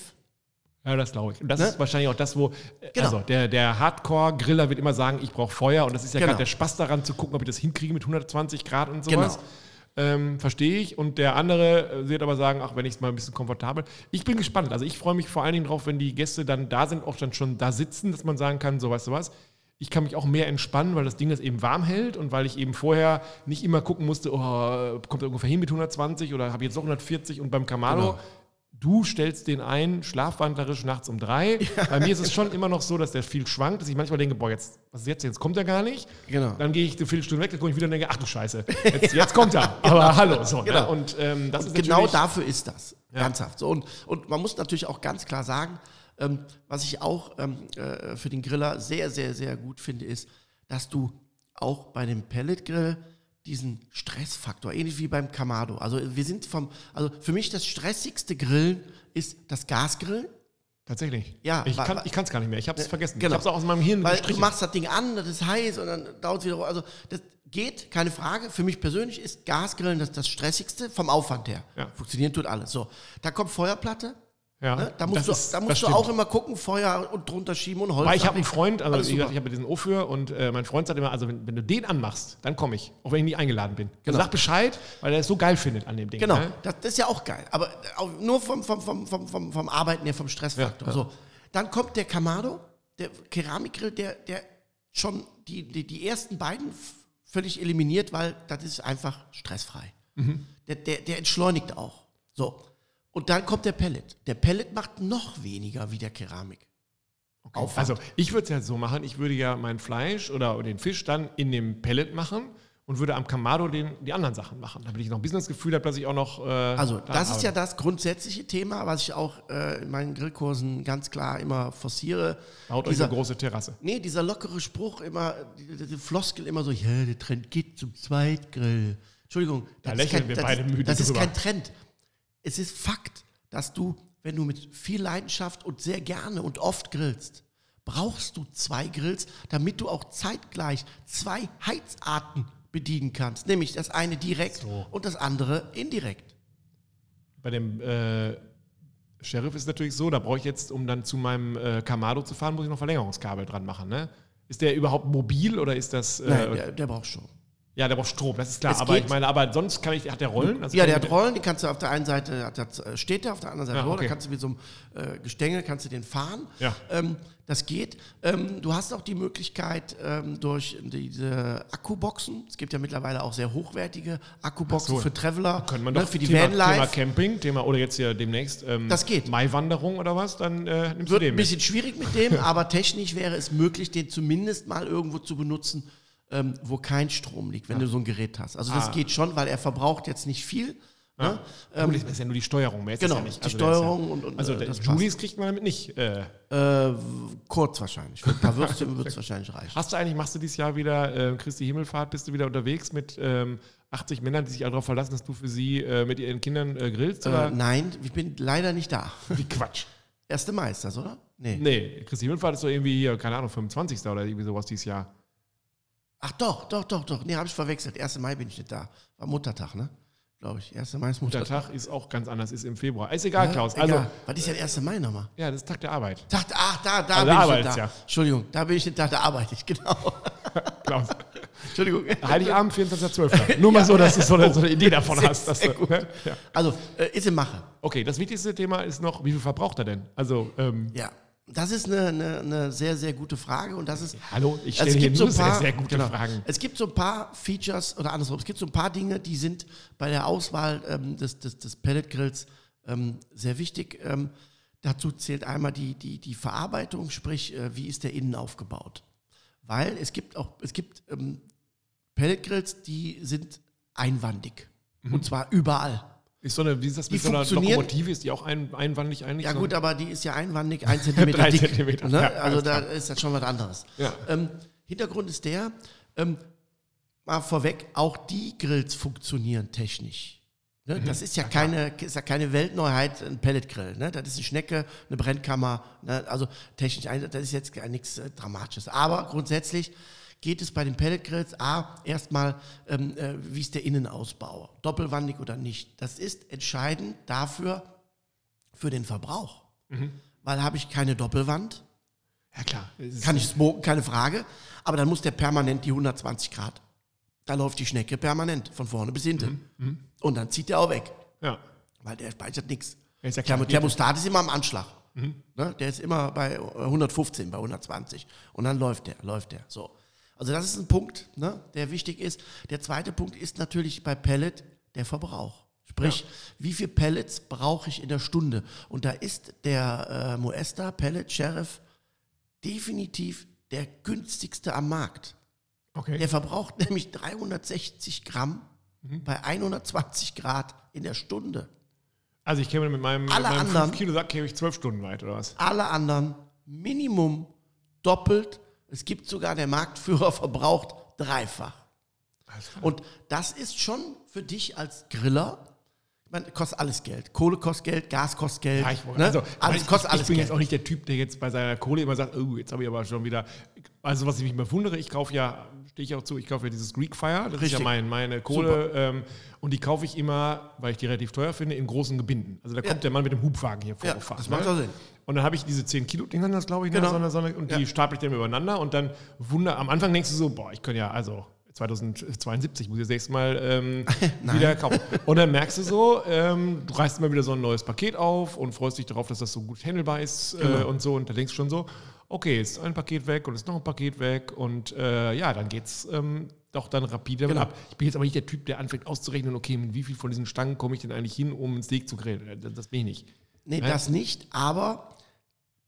Ja, das glaube ich. Und das Ne? ist wahrscheinlich auch das, wo, äh, Genau. also der, der Hardcore-Griller wird immer sagen, ich brauche Feuer und das ist ja Genau. gerade der Spaß daran zu gucken, ob ich das hinkriege mit 120 Grad und sowas. Genau. Ähm, Verstehe ich. Und der andere äh, wird aber sagen, ach, wenn ich es mal ein bisschen komfortabel. Ich bin gespannt. Also ich freue mich vor allen Dingen drauf, wenn die Gäste dann da sind, auch dann schon da sitzen, dass man sagen kann, so weißt du was. Ich kann mich auch mehr entspannen, weil das Ding das eben warm hält und weil ich eben vorher nicht immer gucken musste, oh, kommt er ungefähr hin mit 120 oder habe ich jetzt noch 140 und beim Camaro. Genau. Du stellst den ein, schlafwandlerisch nachts um drei. (laughs) Bei mir ist es schon immer noch so, dass der viel schwankt, dass ich manchmal denke, boah, jetzt, was ist jetzt? Jetzt kommt er gar nicht. Genau. Dann gehe ich eine Viertelstunde weg, dann komme ich wieder und denke, ach du Scheiße, (laughs) jetzt, jetzt kommt er. Aber hallo. So, Genau. ne? Und ähm, ist genau dafür ist das. Ernsthaft. So, und, und man muss natürlich auch ganz klar sagen, ähm, was ich auch ähm, äh, für den Griller sehr, sehr, sehr gut finde, ist, dass du auch bei dem Pelletgrill diesen Stressfaktor, ähnlich wie beim Kamado. Also wir sind vom, also für mich das stressigste Grillen ist das Gasgrillen. Tatsächlich. Ja, ich kann es kann nicht mehr. Ich habe es vergessen. genau. Ich habe es auch aus meinem Hirn Weil gestrichen. du machst das Ding an, das ist heiß und dann dauert es wieder. Also das geht, keine Frage. Für mich persönlich ist Gasgrillen das, das stressigste vom Aufwand her. Ja. Funktionieren tut alles. So, da kommt Feuerplatte. Ja, Ne? Da musst, du, ist- da musst du auch immer gucken, Feuer und drunter schieben und Holz. Weil ich habe einen Freund, also Alles wie gesagt, super. ich habe diesen Ohr und äh, mein Freund sagt immer, also wenn, wenn du den anmachst, dann komme ich, auch wenn ich nie eingeladen bin. Genau. Sag Bescheid, weil er es so geil findet an dem Ding. Genau, Ne? das, das ist ja auch geil. Aber auch nur vom, vom, vom, vom, vom, vom Arbeiten her, vom Stressfaktor. Ja, ja. So, Dann kommt der Kamado, der Keramikgrill, der, der schon die, die, die ersten beiden völlig eliminiert, weil das ist einfach stressfrei. Der, der, der entschleunigt auch. So. Und dann kommt der Pellet. Der Pellet macht noch weniger wie der Keramik. Aufwand. Also ich würde es ja so machen, ich würde ja mein Fleisch oder den Fisch dann in dem Pellet machen und würde am Kamado den, die anderen Sachen machen, damit ich noch ein bisschen das Gefühl habe, dass ich auch noch. Äh, Also, da das ist ja das grundsätzliche Thema, was ich auch äh, in meinen Grillkursen ganz klar immer forciere. Baut euch eine große Terrasse. nee, dieser lockere Spruch immer, die, Floskel immer so, ja, der Trend geht zum Zweitgrill. Entschuldigung, Da das, ist lächeln kein, wir das, beide müde das ist kein Trend. Es ist Fakt, dass du, wenn du mit viel Leidenschaft und sehr gerne und oft grillst, brauchst du zwei Grills, damit du auch zeitgleich zwei Heizarten bedienen kannst. Nämlich das eine direkt So. und das andere indirekt. Bei dem äh, Sheriff ist es natürlich so, da brauche ich jetzt, um dann zu meinem äh, Kamado zu fahren, muss ich noch Verlängerungskabel dran machen. Ne? Ist der überhaupt mobil oder ist das. Äh, Nein, der, der braucht schon. Ja, der braucht Strom, das ist klar. Es aber geht- ich meine, aber sonst kann ich, hat der Rollen? Also Ja, der hat Rollen, die kannst du auf der einen Seite, hat, hat, äh, steht der, auf der anderen Seite Ja, Roller, okay. kannst du mit so einem äh, Gestänge, kannst du den fahren. Ja. Ähm, das geht. Ähm, du hast auch die Möglichkeit ähm, durch diese Akkuboxen, es gibt ja mittlerweile auch sehr hochwertige Akkuboxen so. für Traveler, Können wir ne, doch für die Thema, Thema Vanlife. Camping, Thema oder jetzt ja demnächst ähm, Das geht. Maiwanderung oder was, dann äh, nimmst Wird du den ein bisschen schwierig mit dem, (laughs) aber technisch wäre es möglich, den zumindest mal irgendwo zu benutzen, ähm, wo kein Strom liegt, wenn du so ein Gerät hast. Also das Ah. geht schon, weil er verbraucht jetzt nicht viel. Ne? mit. Gut, das ist ja nur die Steuerung, mehr Genau, ja nicht. die Also ist Steuerung ja, und- und, Also äh, das. Julis kriegt man damit nicht. Äh, Äh, kurz wahrscheinlich. Für ein paar Würstchen (laughs) wird es wahrscheinlich reichen. hast du eigentlich, machst du dieses Jahr wieder äh, Christi Himmelfahrt, bist du wieder unterwegs mit ähm, 80 Männern, die sich alle darauf verlassen, dass du für sie äh, mit ihren Kindern äh, grillst? Nein, ich bin leider nicht da. Wie Quatsch. Erste Mai ist das, oder? Nee. Nee, Christi Himmelfahrt ist doch irgendwie hier, keine Ahnung, 25. oder irgendwie sowas dieses Jahr. Ach doch, doch, doch, doch. Nee, habe ich verwechselt. 1. Mai bin ich nicht da. War Muttertag, ne? Glaube ich. 1. Mai ist Muttertag. Tag ist auch ganz anders, ist im Februar. Ist egal, Ja, Klaus. egal. Also, Was ist denn 1. Mai nochmal? ja, das ist Tag der Arbeit. Dachte, ach, da, da Also bin ich nicht da. ja. Entschuldigung, da bin ich nicht da, da arbeite ich, genau. (laughs) Klaus. Entschuldigung. Heiligabend, 24.12. Nur mal so, dass du so eine, so eine Idee davon Sehr, hast. Dass sehr du, ne? ja. Also, äh, ist in Mache. Okay, das wichtigste Thema ist noch, wie viel verbraucht er denn? Also, ähm, Ja. Das ist eine, eine, eine sehr, sehr gute Frage und das ist hallo, ich stelle es hier gibt so nur ein paar, sehr, sehr gute genau. Fragen. Es gibt so ein paar Features oder andersrum. Es gibt so ein paar Dinge, die sind bei der Auswahl ähm, des, des, des Pelletgrills ähm, sehr wichtig. Ähm, dazu zählt einmal die, die, die Verarbeitung, sprich, äh, wie ist der innen aufgebaut. Weil es gibt auch, es gibt ähm, Pelletgrills, die sind einwandig. Mhm. Und zwar überall. Ist so eine, wie ist das Die mit so einer Lokomotive? Ist die auch ein, einwandig eigentlich? Ja So- gut, aber die ist ja einwandig, ein (laughs) Zentimeter Drei dick. Zentimeter, Ne? ja, also da klar. ist das schon was anderes. Ja. Ähm, Hintergrund ist der, ähm, mal vorweg, auch die Grills funktionieren technisch. Ne? Mhm. Das ist ja, keine, ist ja keine Weltneuheit, ein Pelletgrill. Ne? Das ist eine Schnecke, eine Brennkammer. Ne? Also technisch, das ist jetzt gar nichts äh, Dramatisches. Aber grundsätzlich geht es bei den Pelletgrills A erstmal, ähm, äh, wie ist der Innenausbau? Doppelwandig oder nicht? Das ist entscheidend dafür, für den Verbrauch. Mhm. Weil habe ich keine Doppelwand, Ja, klar. Kann ich smoken, keine Frage. Aber dann muss der permanent die 120 Grad. Da läuft die Schnecke permanent, von vorne bis hinten. Mhm. Und dann zieht der auch weg, Ja. weil der speichert nichts. Ja, ist ja klar. Mhm. Thermostat ist immer am Anschlag. Ne? Der ist immer bei 115, bei 120. Und dann läuft der, läuft der. So. Also das ist ein Punkt, ne, der wichtig ist. Der zweite Punkt ist natürlich bei Pellet der Verbrauch. Sprich, wie viel Pellets brauche ich in der Stunde? Und da ist der äh, Moesta Pellet Sheriff definitiv der günstigste am Markt. Okay. Der verbraucht (laughs) nämlich 360 Gramm Mhm. bei 120 Grad in der Stunde. Also ich käme mit meinem, Alle mit meinem anderen- 5 Kilo Sack käme ich 12 Stunden weit, oder was? Alle anderen Minimum doppelt. Es gibt sogar der Marktführer (laughs) verbraucht dreifach. Und das ist schon für dich als Griller, ich meine, kostet alles Geld. Kohle kostet Geld, Gas kostet Geld. Ja, ich, ne? also, alles ich, kostet ich, alles ich bin Geld. jetzt auch nicht der Typ, der jetzt bei seiner Kohle immer sagt, oh, jetzt habe ich aber schon wieder. Also was ich mich immer wundere, ich kaufe ja, stehe ich auch zu, ich kaufe ja dieses Greek Fire, das ist Richtig. ja mein, meine Kohle. Ähm, und die kaufe ich immer, weil ich die relativ teuer finde, in großen Gebinden. Also da kommt Ja. der Mann mit dem Hubwagen hier Ja, vorgefahren. das macht ne? auch Sinn. Und dann habe ich diese 10 Kilo Dinger, das glaube ich? Genau. so eine, so eine, und die Ja. stapel ich dann übereinander und dann wunder, am Anfang denkst du so, boah, ich könnte ja, also 2072 muss ich das nächste Mal ähm, (laughs) wieder kaufen. Und dann merkst du so, ähm, du reißt immer wieder so ein neues Paket auf und freust dich darauf, dass das so gut handelbar ist äh, Genau. und so. Und da denkst du schon so, okay, ist ein Paket weg und ist noch ein Paket weg. Und äh, ja, dann geht's ähm, doch dann rapide Genau. ab. Ich bin jetzt aber nicht der Typ, der anfängt auszurechnen, okay, mit wie viel von diesen Stangen komme ich denn eigentlich hin, um einen Steak zu grillen. Das, das bin ich nicht. Nee, Ja. das nicht, aber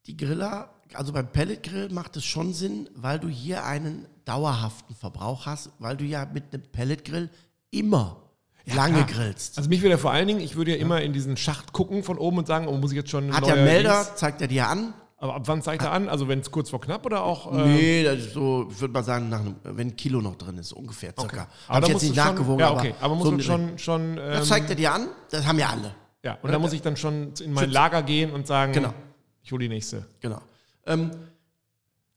die Griller, also beim Pelletgrill macht es schon Sinn, weil du hier einen dauerhaften Verbrauch hast, weil du ja mit einem Pelletgrill immer lange klar. grillst. Also mich würde ja vor allen Dingen, ich würde ja immer in diesen Schacht gucken von oben und sagen, oh, muss ich jetzt schon Hat ja einen Melder, Dings- zeigt er dir an. Aber ab wann zeigt er an? Also wenn es kurz vor knapp oder auch? äh, Nee, das ist so, ich würde mal sagen, nach einem, wenn ein Kilo noch drin ist, ungefähr circa. Okay. Hab ich jetzt nicht schon- nachgewogen, Ja, okay. Aber, so muss um man schon, schon ähm, Das zeigt er dir an, das haben ja alle. ja. Und dann muss ich dann schon in mein Lager gehen und sagen, Genau. ich hole die nächste. Genau. Ähm,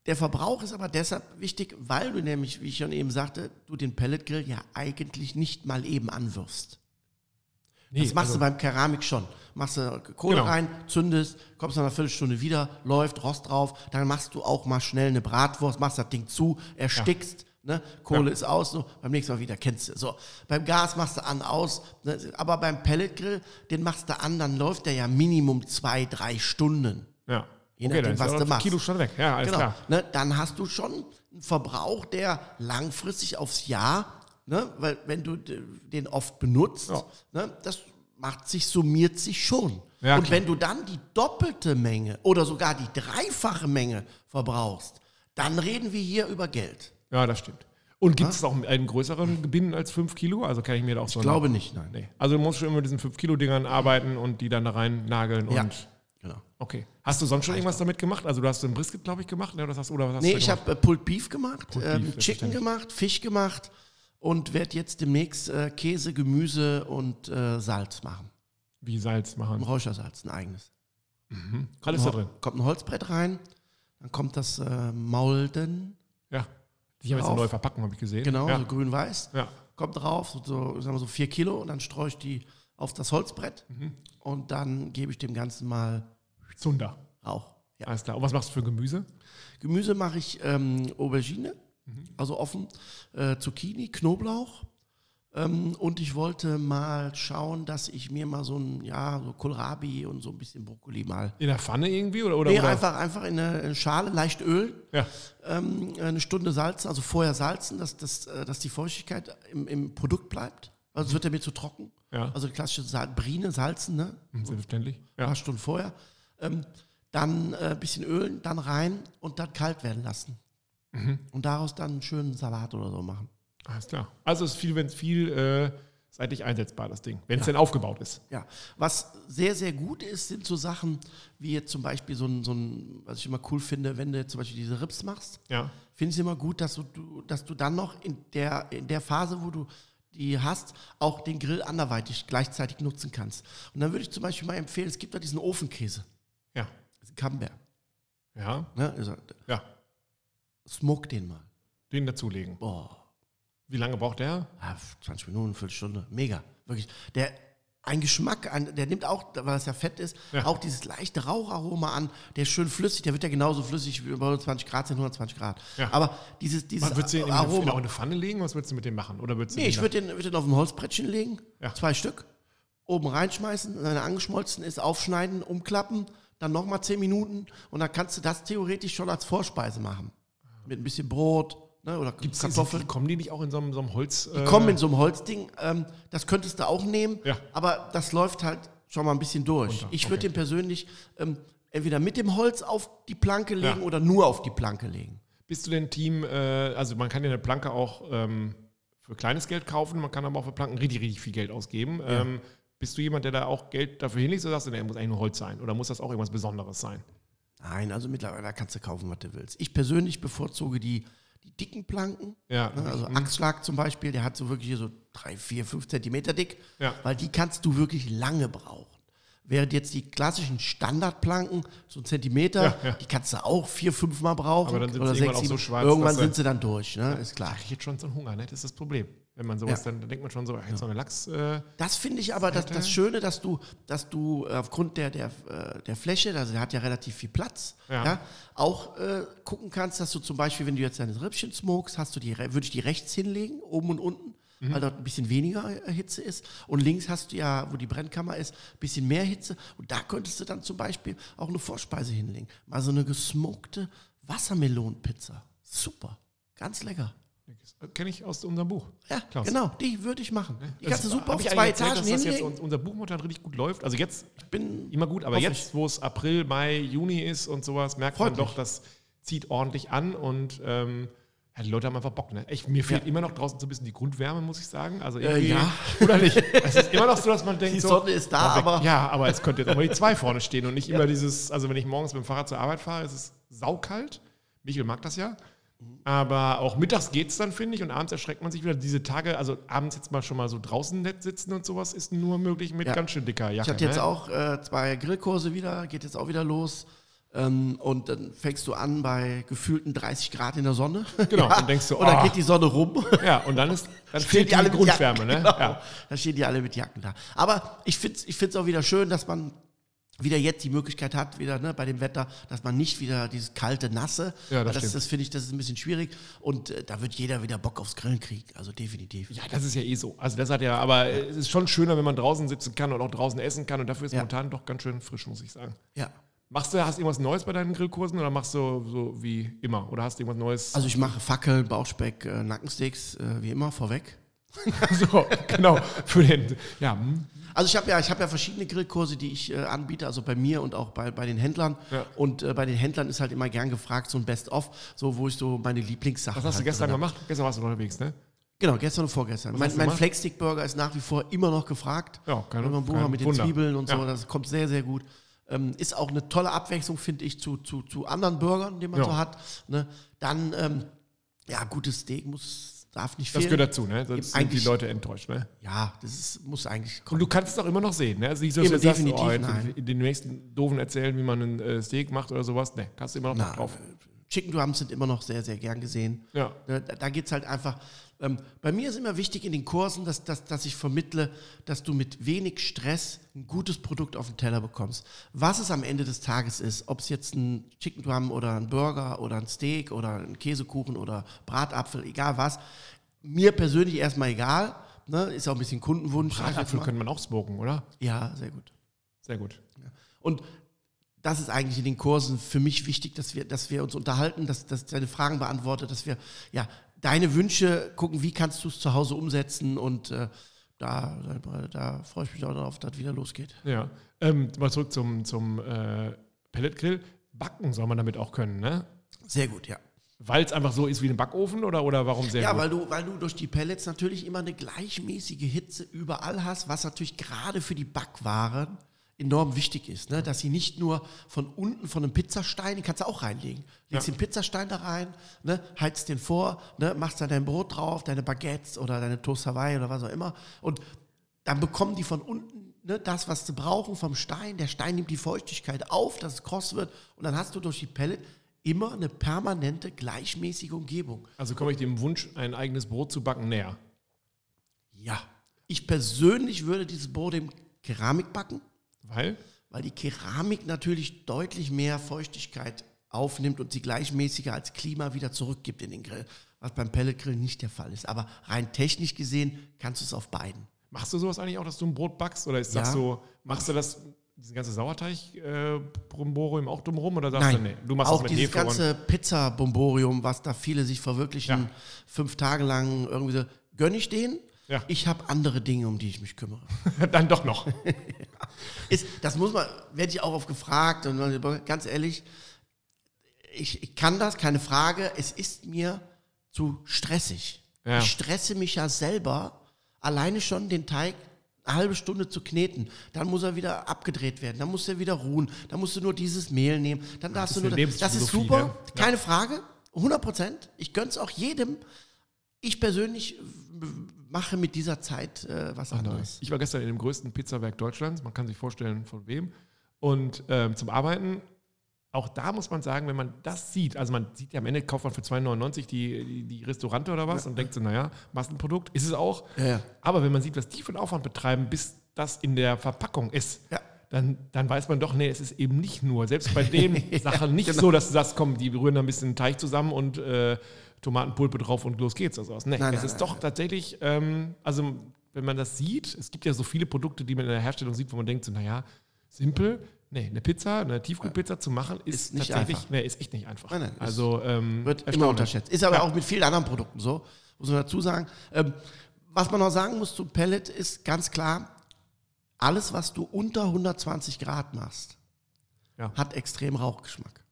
der Verbrauch ist aber deshalb wichtig, weil du nämlich, wie ich schon eben sagte, du den Pelletgrill ja eigentlich nicht mal eben anwirfst. Nee, Das machst also, du beim Keramik schon. Machst du Kohle Genau. rein, zündest, kommst nach einer Viertelstunde wieder, läuft, Rost drauf, dann machst du auch mal schnell eine Bratwurst, machst das Ding zu, erstickst, ne? Kohle Ja. ist aus, so, beim nächsten Mal wieder kennst du. So, beim Gas machst du an, aus, ne? aber beim Pelletgrill, den machst du an, dann läuft der ja Minimum zwei, drei Stunden. ja. Je okay, nachdem, was ja du machst. Kilo schon weg. Ja, alles Genau. klar. Ne, dann hast du schon einen Verbrauch, der langfristig aufs Jahr, ne, weil wenn du den oft benutzt, Ja. ne, das macht sich, summiert sich schon. Ja, Und wenn du dann die doppelte Menge oder sogar die dreifache Menge verbrauchst, dann reden wir hier über Geld. Ja, das stimmt. Und gibt es auch einen größeren Binnen als 5 Kilo? Also kann ich mir da auch so Ich glaube nicht, nein. Nee. Also du musst schon immer mit diesen 5-Kilo-Dingern arbeiten und die dann da rein nageln Ja. und. Genau. Okay. Hast du sonst schon irgendwas damit gemacht? Also du hast ein Brisket, glaube ich, gemacht, ne? Oder was hast, oder was hast Nee, du ich habe äh, Pulled Beef gemacht, Pulled ähm, Beef, Chicken selbstverständlich. gemacht, Fisch gemacht und werde jetzt demnächst äh, Käse, Gemüse und äh, Salz machen. Wie Salz Ein machen. Räuchersalz, ein eigenes. Alles da Kommt- drin. Kommt ein Holzbrett rein, dann kommt das äh, Maulden, Ja. Die haben jetzt eine neue Verpackung, habe ich gesehen. genau, Ja. so grün-weiß, ja. kommt drauf, so, so, sagen wir so vier Kilo und dann streue ich die auf das Holzbrett Mhm. und dann gebe ich dem Ganzen mal Zunder. Rauch. Ja. Alles klar. Und was machst du für Gemüse? Gemüse mache ich ähm, Aubergine, Mhm. also offen, äh, Zucchini, Knoblauch. Ähm, und ich wollte mal schauen, dass ich mir mal so ein, ja, so Kohlrabi und so ein bisschen Brokkoli mal. In der Pfanne irgendwie? Oder, oder, Nee, oder? einfach, einfach in eine, Schale, leicht Öl, Ja. ähm, eine Stunde salzen, also vorher salzen, dass, dass, äh, dass die Feuchtigkeit im, im Produkt bleibt. Also es wird ja mir zu trocken. Ja. Also die klassische Sal Brine, salzen, ne? Hm, Selbstverständlich. Ein Ja. paar Stunden vorher. Ähm, dann ein äh, bisschen ölen, dann rein und dann kalt werden lassen. Mhm. Und daraus dann einen schönen Salat oder so machen. Alles klar. Also es ist viel, wenn es viel äh, seitlich einsetzbar, das Ding. Wenn es denn aufgebaut ist. Ja, was sehr, sehr gut ist, sind so Sachen wie jetzt zum Beispiel so ein, so ein was ich immer cool finde, wenn du jetzt zum Beispiel diese Rips machst, Ja. finde ich es immer gut, dass du, dass du dann noch in der, in der Phase, wo du die hast, auch den Grill anderweitig gleichzeitig nutzen kannst. Und dann würde ich zum Beispiel mal empfehlen, es gibt da diesen Ofenkäse, Ja. Camembert. Ja. Ne? Also, Ja. Smoke den mal. Den dazulegen. Boah, Wie lange braucht der? ja, 20 Minuten, Viertelstunde, mega. Wirklich. Der, ein Geschmack, ein, der nimmt auch, weil es ja fett ist, Ja. auch dieses leichte Raucharoma an. Der ist schön flüssig, der wird ja genauso flüssig wie bei 120 Grad sind 120 Grad. Ja. Aber dieses, dieses würdest du den in, eine- in Aroma. auch eine Pfanne legen? Was würdest du mit dem machen? Oder würdest du Nee, ich würde den, würd den auf ein Holzbrettchen legen, Ja. zwei Stück, oben reinschmeißen, wenn er angeschmolzen ist, aufschneiden, umklappen, dann nochmal 10 Minuten und dann kannst du das theoretisch schon als Vorspeise machen. Mit ein bisschen Brot ne, oder Gibt's Kartoffeln. Diese, kommen die nicht auch in so einem, so einem Holz? Die kommen in so einem Holzding, ähm, das könntest du auch nehmen, Ja. aber das läuft halt schon mal ein bisschen durch. Runter, Ich würde okay. den persönlich ähm, entweder mit dem Holz auf die Planke legen Ja. oder nur auf die Planke legen. Bist du denn Team, äh, also man kann ja eine Planke auch ähm, für kleines Geld kaufen, man kann aber auch für Planken richtig, richtig viel Geld ausgeben. Ähm, bist du jemand, der da auch Geld dafür hinlegt oder sagst du, nee, muss eigentlich nur Holz sein? Oder muss das auch irgendwas Besonderes sein? Nein, also mittlerweile kannst du kaufen, was du willst. Ich persönlich bevorzuge die, die dicken Planken. Ja. Ne, Also Achsschlag zum Beispiel, der hat so wirklich hier so drei, vier, fünf Zentimeter dick, Ja. weil die kannst du wirklich lange brauchen. Während jetzt die klassischen Standardplanken, so ein Zentimeter, Ja, ja. die kannst du auch vier, fünf Mal brauchen. Aber dann sind sie oder irgendwann sechs, so sieben. schwarz, Irgendwann sie- sind sie dann durch, ne? ist klar. Ich jetzt schon so einen Hunger, ne? Das ist das Problem. Wenn man sowas, ja. dann denkt man schon so, jetzt ja. noch eine Lachs. Äh, das finde ich aber das, das, Schöne, dass du, dass du aufgrund der, der, äh, der Fläche, also der hat ja relativ viel Platz, ja. ja auch äh, gucken kannst, dass du zum Beispiel, wenn du jetzt deine Rippchen smokest, hast du die, würde ich die rechts hinlegen, oben und unten, mhm. weil dort ein bisschen weniger äh, Hitze ist. Und links hast du ja, wo die Brennkammer ist, ein bisschen mehr Hitze. Und da könntest du dann zum Beispiel auch eine Vorspeise hinlegen. Mal so eine gesmokte Wassermelonenpizza. Super, ganz lecker. Kenne ich aus unserem Buch. Ja, Klaus. genau, die würde ich machen. Die kannst du super auf zwei erzählt, Etagen dass das jetzt unser Buch momentan richtig gut läuft. Also jetzt, ich bin immer gut, aber jetzt, wo es April, Mai, Juni ist und sowas, merkt man doch, das zieht ordentlich an und ähm, ja, die Leute haben einfach Bock. Ne? Echt, mir fehlt ja. immer noch draußen so ein bisschen die Grundwärme, muss ich sagen. Also äh, ja. (laughs) Oder nicht? es ist immer noch so, dass man denkt, die Sonne so, ist da, aber... Ja, aber es könnte jetzt auch mal die zwei vorne stehen und nicht (laughs) immer dieses, also wenn ich morgens mit dem Fahrrad zur Arbeit fahre, ist es saukalt. Michael mag das ja. Aber auch mittags geht es dann, finde ich, und abends erschreckt man sich wieder. Diese Tage, also abends jetzt mal schon mal so draußen nett sitzen und sowas, ist nur möglich mit ja. ganz schön dicker Jacke. Ich hatte jetzt ne? auch äh, zwei Grillkurse wieder, geht jetzt auch wieder los. Ähm, und dann fängst du an bei gefühlten 30 Grad in der Sonne. (laughs) Genau, ja. und denkst du, oh. Und dann geht die Sonne rum. Ja, und dann, ist, dann fehlt die, die Grundwärme. Ne? (laughs) Genau. Ja. Dann stehen die alle mit Jacken da. Aber ich finde es ich auch wieder schön, dass man wieder jetzt die Möglichkeit hat, wieder ne, bei dem Wetter, dass man nicht wieder dieses kalte, nasse, ja, das, das, das finde ich, das ist ein bisschen schwierig und äh, da wird jeder wieder Bock aufs Grillen kriegen, also definitiv. Ja, das ist ja eh so. Also das hat ja, aber ja. es ist schon schöner, wenn man draußen sitzen kann und auch draußen essen kann und dafür ist ja. momentan doch ganz schön frisch, muss ich sagen. Ja. Machst du, hast du irgendwas Neues bei deinen Grillkursen oder machst du so wie immer oder hast du irgendwas Neues? Also ich mache Fackeln, Bauchspeck, äh, Nackensteaks, äh, wie immer, vorweg. (laughs) so, genau, für den, ja. Hm. Also ich habe ja, ich habe ja verschiedene Grillkurse, die ich äh, anbiete, also bei mir und auch bei, bei den Händlern. Ja. Und äh, bei den Händlern ist halt immer gern gefragt, so ein Best-of, so wo ich so meine Lieblingssachen. Was hast du halt gestern gemacht? Gestern warst du unterwegs, ne? Genau, gestern und vorgestern. Was mein mein Flexstick-Burger ist nach wie vor immer noch gefragt. Ja, keine, Wenn man mit den Wunder. Zwiebeln und so, das kommt sehr, sehr gut. Ähm, ist auch eine tolle Abwechslung, finde ich, zu, zu, zu anderen Burgern, die man ja. so hat. Ne? Dann, ähm, ja, gutes Steak muss darf nicht fehlen. Das gehört dazu, ne? Sonst sind die Leute enttäuscht, ne? Ja, das ist, muss eigentlich kommen. Und du kannst es auch immer noch sehen, ne? Also nicht so, dass du sagst, oh, in den nächsten doofen erzählen, wie man ein äh, Steak macht oder sowas. Ne, kannst du immer noch Na, drauf. Chicken Drums sind immer noch sehr, sehr gern gesehen. Ja. Da, da geht es halt einfach. Ähm, bei mir ist immer wichtig in den Kursen, dass, dass, dass ich vermittle, dass du mit wenig Stress ein gutes Produkt auf den Teller bekommst. Was es am Ende des Tages ist, ob es jetzt ein Chicken Drum oder ein Burger oder ein Steak oder ein Käsekuchen oder Bratapfel, egal was, mir persönlich erstmal egal. Ne? Ist auch ein bisschen Kundenwunsch. Bratapfel könnte man auch smoken, oder? Ja, sehr gut. Sehr gut. Ja. Und das ist eigentlich in den Kursen für mich wichtig, dass wir, dass wir uns unterhalten, dass, dass deine Fragen beantwortet, dass wir ja deine Wünsche gucken, wie kannst du es zu Hause umsetzen und äh, da, da, da, freue ich mich auch darauf, dass das wieder losgeht. Ja, ähm, mal zurück zum, zum äh, Pelletgrill. Backen soll man damit auch können, ne? Sehr gut, ja. Weil es einfach so ist wie ein Backofen oder, oder warum sehr Ja, gut? weil du, weil du durch die Pellets natürlich immer eine gleichmäßige Hitze überall hast, was natürlich gerade für die Backwaren enorm wichtig ist, ne? dass sie nicht nur von unten von einem Pizzastein, den kannst du auch reinlegen, legst ja. den Pizzastein da rein, ne? heizt den vor, ne? machst da dein Brot drauf, deine Baguettes oder deine Toast Hawaii oder was auch immer und dann bekommen die von unten ne, das, was sie brauchen vom Stein. Der Stein nimmt die Feuchtigkeit auf, dass es kross wird und dann hast du durch die Pellet immer eine permanente, gleichmäßige Umgebung. Also komme ich dem Wunsch, ein eigenes Brot zu backen, näher? Ja. Ich persönlich würde dieses Brot in Keramik backen. Weil? Weil die Keramik natürlich deutlich mehr Feuchtigkeit aufnimmt und sie gleichmäßiger als Klima wieder zurückgibt in den Grill. Was beim Pelletgrill nicht der Fall ist. Aber rein technisch gesehen kannst du es auf beiden. Machst du sowas eigentlich auch, dass du ein Brot backst? Oder ist ja. das so, machst du das diese ganze Sauerteig-Bromborium äh, auch drumherum oder sagst Nein, du, nee, du machst auch das mit dieses Hefe ganze Pizza-Bromborium, was da viele sich verwirklichen, ja. fünf Tage lang irgendwie so, gönne ich denen. Ja. Ich habe andere Dinge, um die ich mich kümmere. (laughs) Dann doch noch. (laughs) Ist, das muss man, werde ich auch oft gefragt und ganz ehrlich, ich, ich, kann das, keine Frage. Es ist mir zu stressig. Ja. Ich stresse mich ja selber, alleine schon den Teig eine halbe Stunde zu kneten, dann muss er wieder abgedreht werden, dann muss er wieder ruhen, dann musst du nur dieses Mehl nehmen, dann darfst du nur. Das, das ist super, ne? keine ja. Frage, 100 Prozent. Ich gönne es auch jedem. Ich persönlich mache mit dieser Zeit äh, was Ach, anderes. Ich war gestern in dem größten Pizzawerk Deutschlands, man kann sich vorstellen, von wem. Und ähm, zum Arbeiten auch da muss man sagen, wenn man das sieht, also man sieht ja am Ende, kauft man für 2,99 die, die, die Restaurante oder was ja. und denkt so, naja, Massenprodukt, ist es auch. Ja, ja. Aber wenn man sieht, was die für einen Aufwand betreiben, bis das in der Verpackung ist, dann, dann weiß man doch, nee, es ist eben nicht nur, selbst bei den (laughs) Sachen nicht genau. so, dass du sagst, komm, die rühren da ein bisschen Teig zusammen und äh, Tomatenpulpe drauf und los geht's. Also, nee, nein, es nein, ist nein, doch tatsächlich, ähm, also wenn man das sieht, es gibt ja so viele Produkte, die man in der Herstellung sieht, wo man denkt, so, naja, simpel, Nee, eine Pizza, eine Tiefkühlpizza zu machen, ist, ist nicht tatsächlich, einfach. Nee, ist echt nicht einfach. Nein, nein, also ähm, wird immer unterschätzt. Ist aber ja. auch mit vielen anderen Produkten so, muss man dazu sagen. Ähm, was man noch sagen muss zu Pellet ist ganz klar, alles, was du unter 120 Grad machst, ja. hat extrem Rauchgeschmack.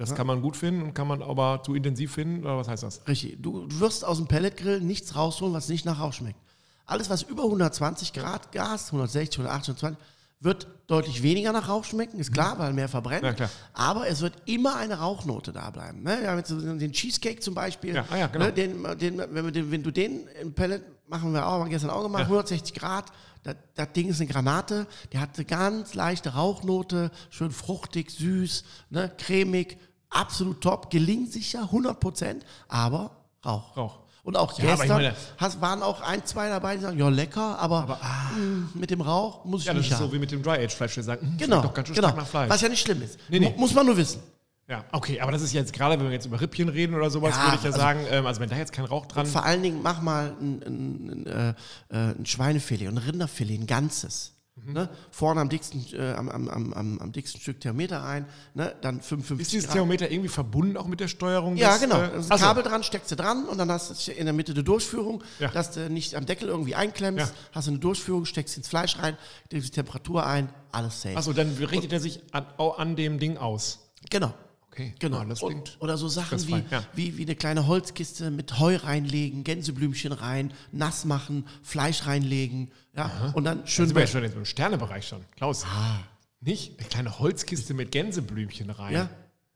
Das ja? kann man gut finden und kann man aber zu intensiv finden, oder was heißt das? Richtig. Du, du wirst aus dem Pelletgrill nichts rausholen, was nicht nach Rauch schmeckt. Alles, was über 120 Grad Gas, 160, 180, 120, wird deutlich weniger nach Rauch schmecken, ist klar, weil mehr verbrennt. Ja, aber es wird immer eine Rauchnote da bleiben. Ne? Wir haben jetzt den Cheesecake zum Beispiel. Ja, ah, ja, genau. ne? den, den, wenn, den, wenn, du den im Pellet machen wir auch, haben wir gestern auch gemacht, 160 Grad. Das, das, Ding ist eine Granate, der hat eine ganz leichte Rauchnote, schön fruchtig, süß, ne? cremig, absolut top, gelingt sicher, 100 Prozent, aber Rauch. Rauch. Und auch ja, gestern meine, hast, waren auch ein, zwei dabei, die sagen, ja, lecker, aber, aber ah, mh, mm, mit dem Rauch muss ich ja, nicht Ja, das ist so wie mit dem Dry-Age-Fleisch, wir sagen, genau, doch ganz schön genau. nach Fleisch. Was ja nicht schlimm ist. Nee, nee. Muss man nur wissen. Ja, okay, aber das ist jetzt gerade, wenn wir jetzt über Rippchen reden oder sowas, ja, würde ich ja also, sagen, ähm, also wenn da jetzt kein Rauch dran... Vor allen Dingen mach mal ein, ein, ein, äh, ein Schweinefilet und ein Rinderfilet, ein ganzes. Mhm. Ne? Vorne am dicksten, äh, am, am, am, am dicksten Stück Thermometer ein, ne? dann 55 Ist dieses Grad. Thermometer irgendwie verbunden auch mit der Steuerung? Ja, des, genau. Äh, ist ein Kabel dran, steckst du dran und dann hast du in der Mitte eine Durchführung, ja. dass du nicht am Deckel irgendwie einklemmst, ja. hast du eine Durchführung, steckst ins Fleisch rein, die Temperatur ein, alles safe. Also dann richtet und, er sich an, an dem Ding aus? Genau. Okay, genau. Das klingt Oder so Sachen wie, ja. wie, wie eine kleine Holzkiste mit Heu reinlegen, Gänseblümchen rein, nass machen, Fleisch reinlegen. Ja, Aha. und dann schön. Da sind wir ja schon im Sternebereich schon. Klaus. Ah. Nicht? Eine kleine Holzkiste mit Gänseblümchen rein. Ja.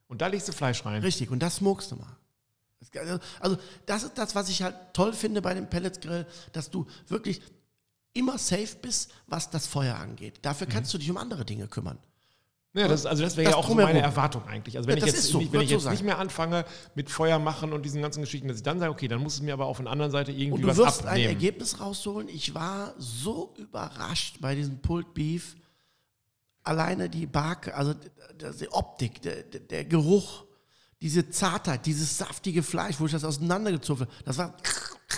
Und da legst du Fleisch rein. Richtig, und das smokst du mal. Also, das ist das, was ich halt toll finde bei dem Pelletsgrill, dass du wirklich immer safe bist, was das Feuer angeht. Dafür kannst mhm. du dich um andere Dinge kümmern. Ja, das, also das wäre ja auch so meine Erwartung eigentlich. Also wenn ja, ich jetzt, so, wenn ich jetzt so nicht mehr anfange mit Feuer machen und diesen ganzen Geschichten, dass ich dann sage, okay, dann muss es mir aber auf der anderen Seite irgendwie und du was wirst abnehmen. ein Ergebnis rausholen. Ich war so überrascht bei diesem Pulled Beef. Alleine die Barke, also die Optik, der, der Geruch, diese Zartheit, dieses saftige Fleisch, wo ich das auseinandergezogen habe. Das war.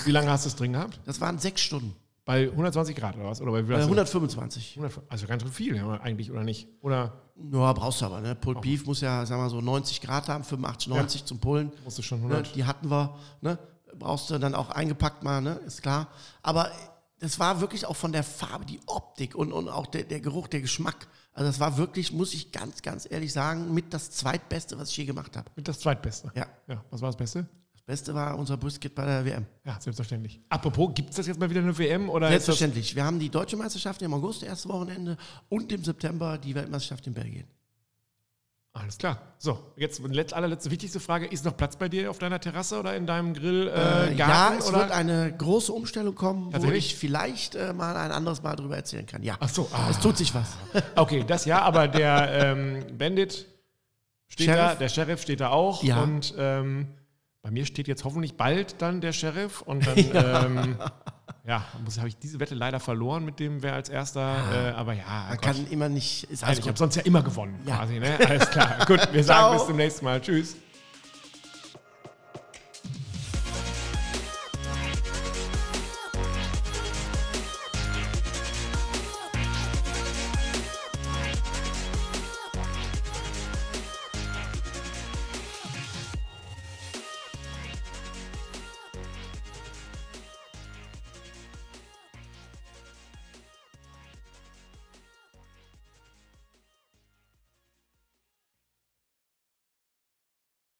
Wie lange hast du es drin gehabt? Das waren sechs Stunden. Bei 120 Grad oder was? Oder bei äh, 125. Also ganz schön viel eigentlich, oder nicht? Oder? Ja, brauchst du aber. Ne? Pulled Beef muss ja, sagen wir so, 90 Grad haben, 85, 90 ja. zum Pullen. Musst du schon 100. Ne? Die hatten wir. Ne? Brauchst du dann auch eingepackt mal, ne? ist klar. Aber das war wirklich auch von der Farbe, die Optik und, und auch der, der Geruch, der Geschmack. Also das war wirklich, muss ich ganz, ganz ehrlich sagen, mit das Zweitbeste, was ich je gemacht habe. Mit das Zweitbeste? Ja. ja. Was war das Beste? Beste war unser Brisket bei der WM. Ja, selbstverständlich. Apropos, gibt es das jetzt mal wieder eine WM? Oder selbstverständlich. Wir haben die deutsche Meisterschaft im August, erste Wochenende, und im September die Weltmeisterschaft in Belgien. Alles klar. So, jetzt allerletzte wichtigste Frage. Ist noch Platz bei dir auf deiner Terrasse oder in deinem Grillgarten? Äh, ja, es oder? wird eine große Umstellung kommen, wo ich vielleicht äh, mal ein anderes Mal darüber erzählen kann. Ja, Ach so, ah. es tut sich was. (laughs) Okay, das ja, aber der ähm, Bandit steht Sheriff? da, der Sheriff steht da auch. Ja. Und ähm, bei mir steht jetzt hoffentlich bald dann der Sheriff und dann ja, (laughs) ähm, ja habe ich diese Wette leider verloren mit dem, wer als erster, ah, äh, aber ja. Man Gott. kann immer nicht. Nein, ich habe sonst ja immer gewonnen, ja. quasi. Ne? Alles klar. Gut, wir (laughs) sagen bis zum nächsten Mal. Tschüss.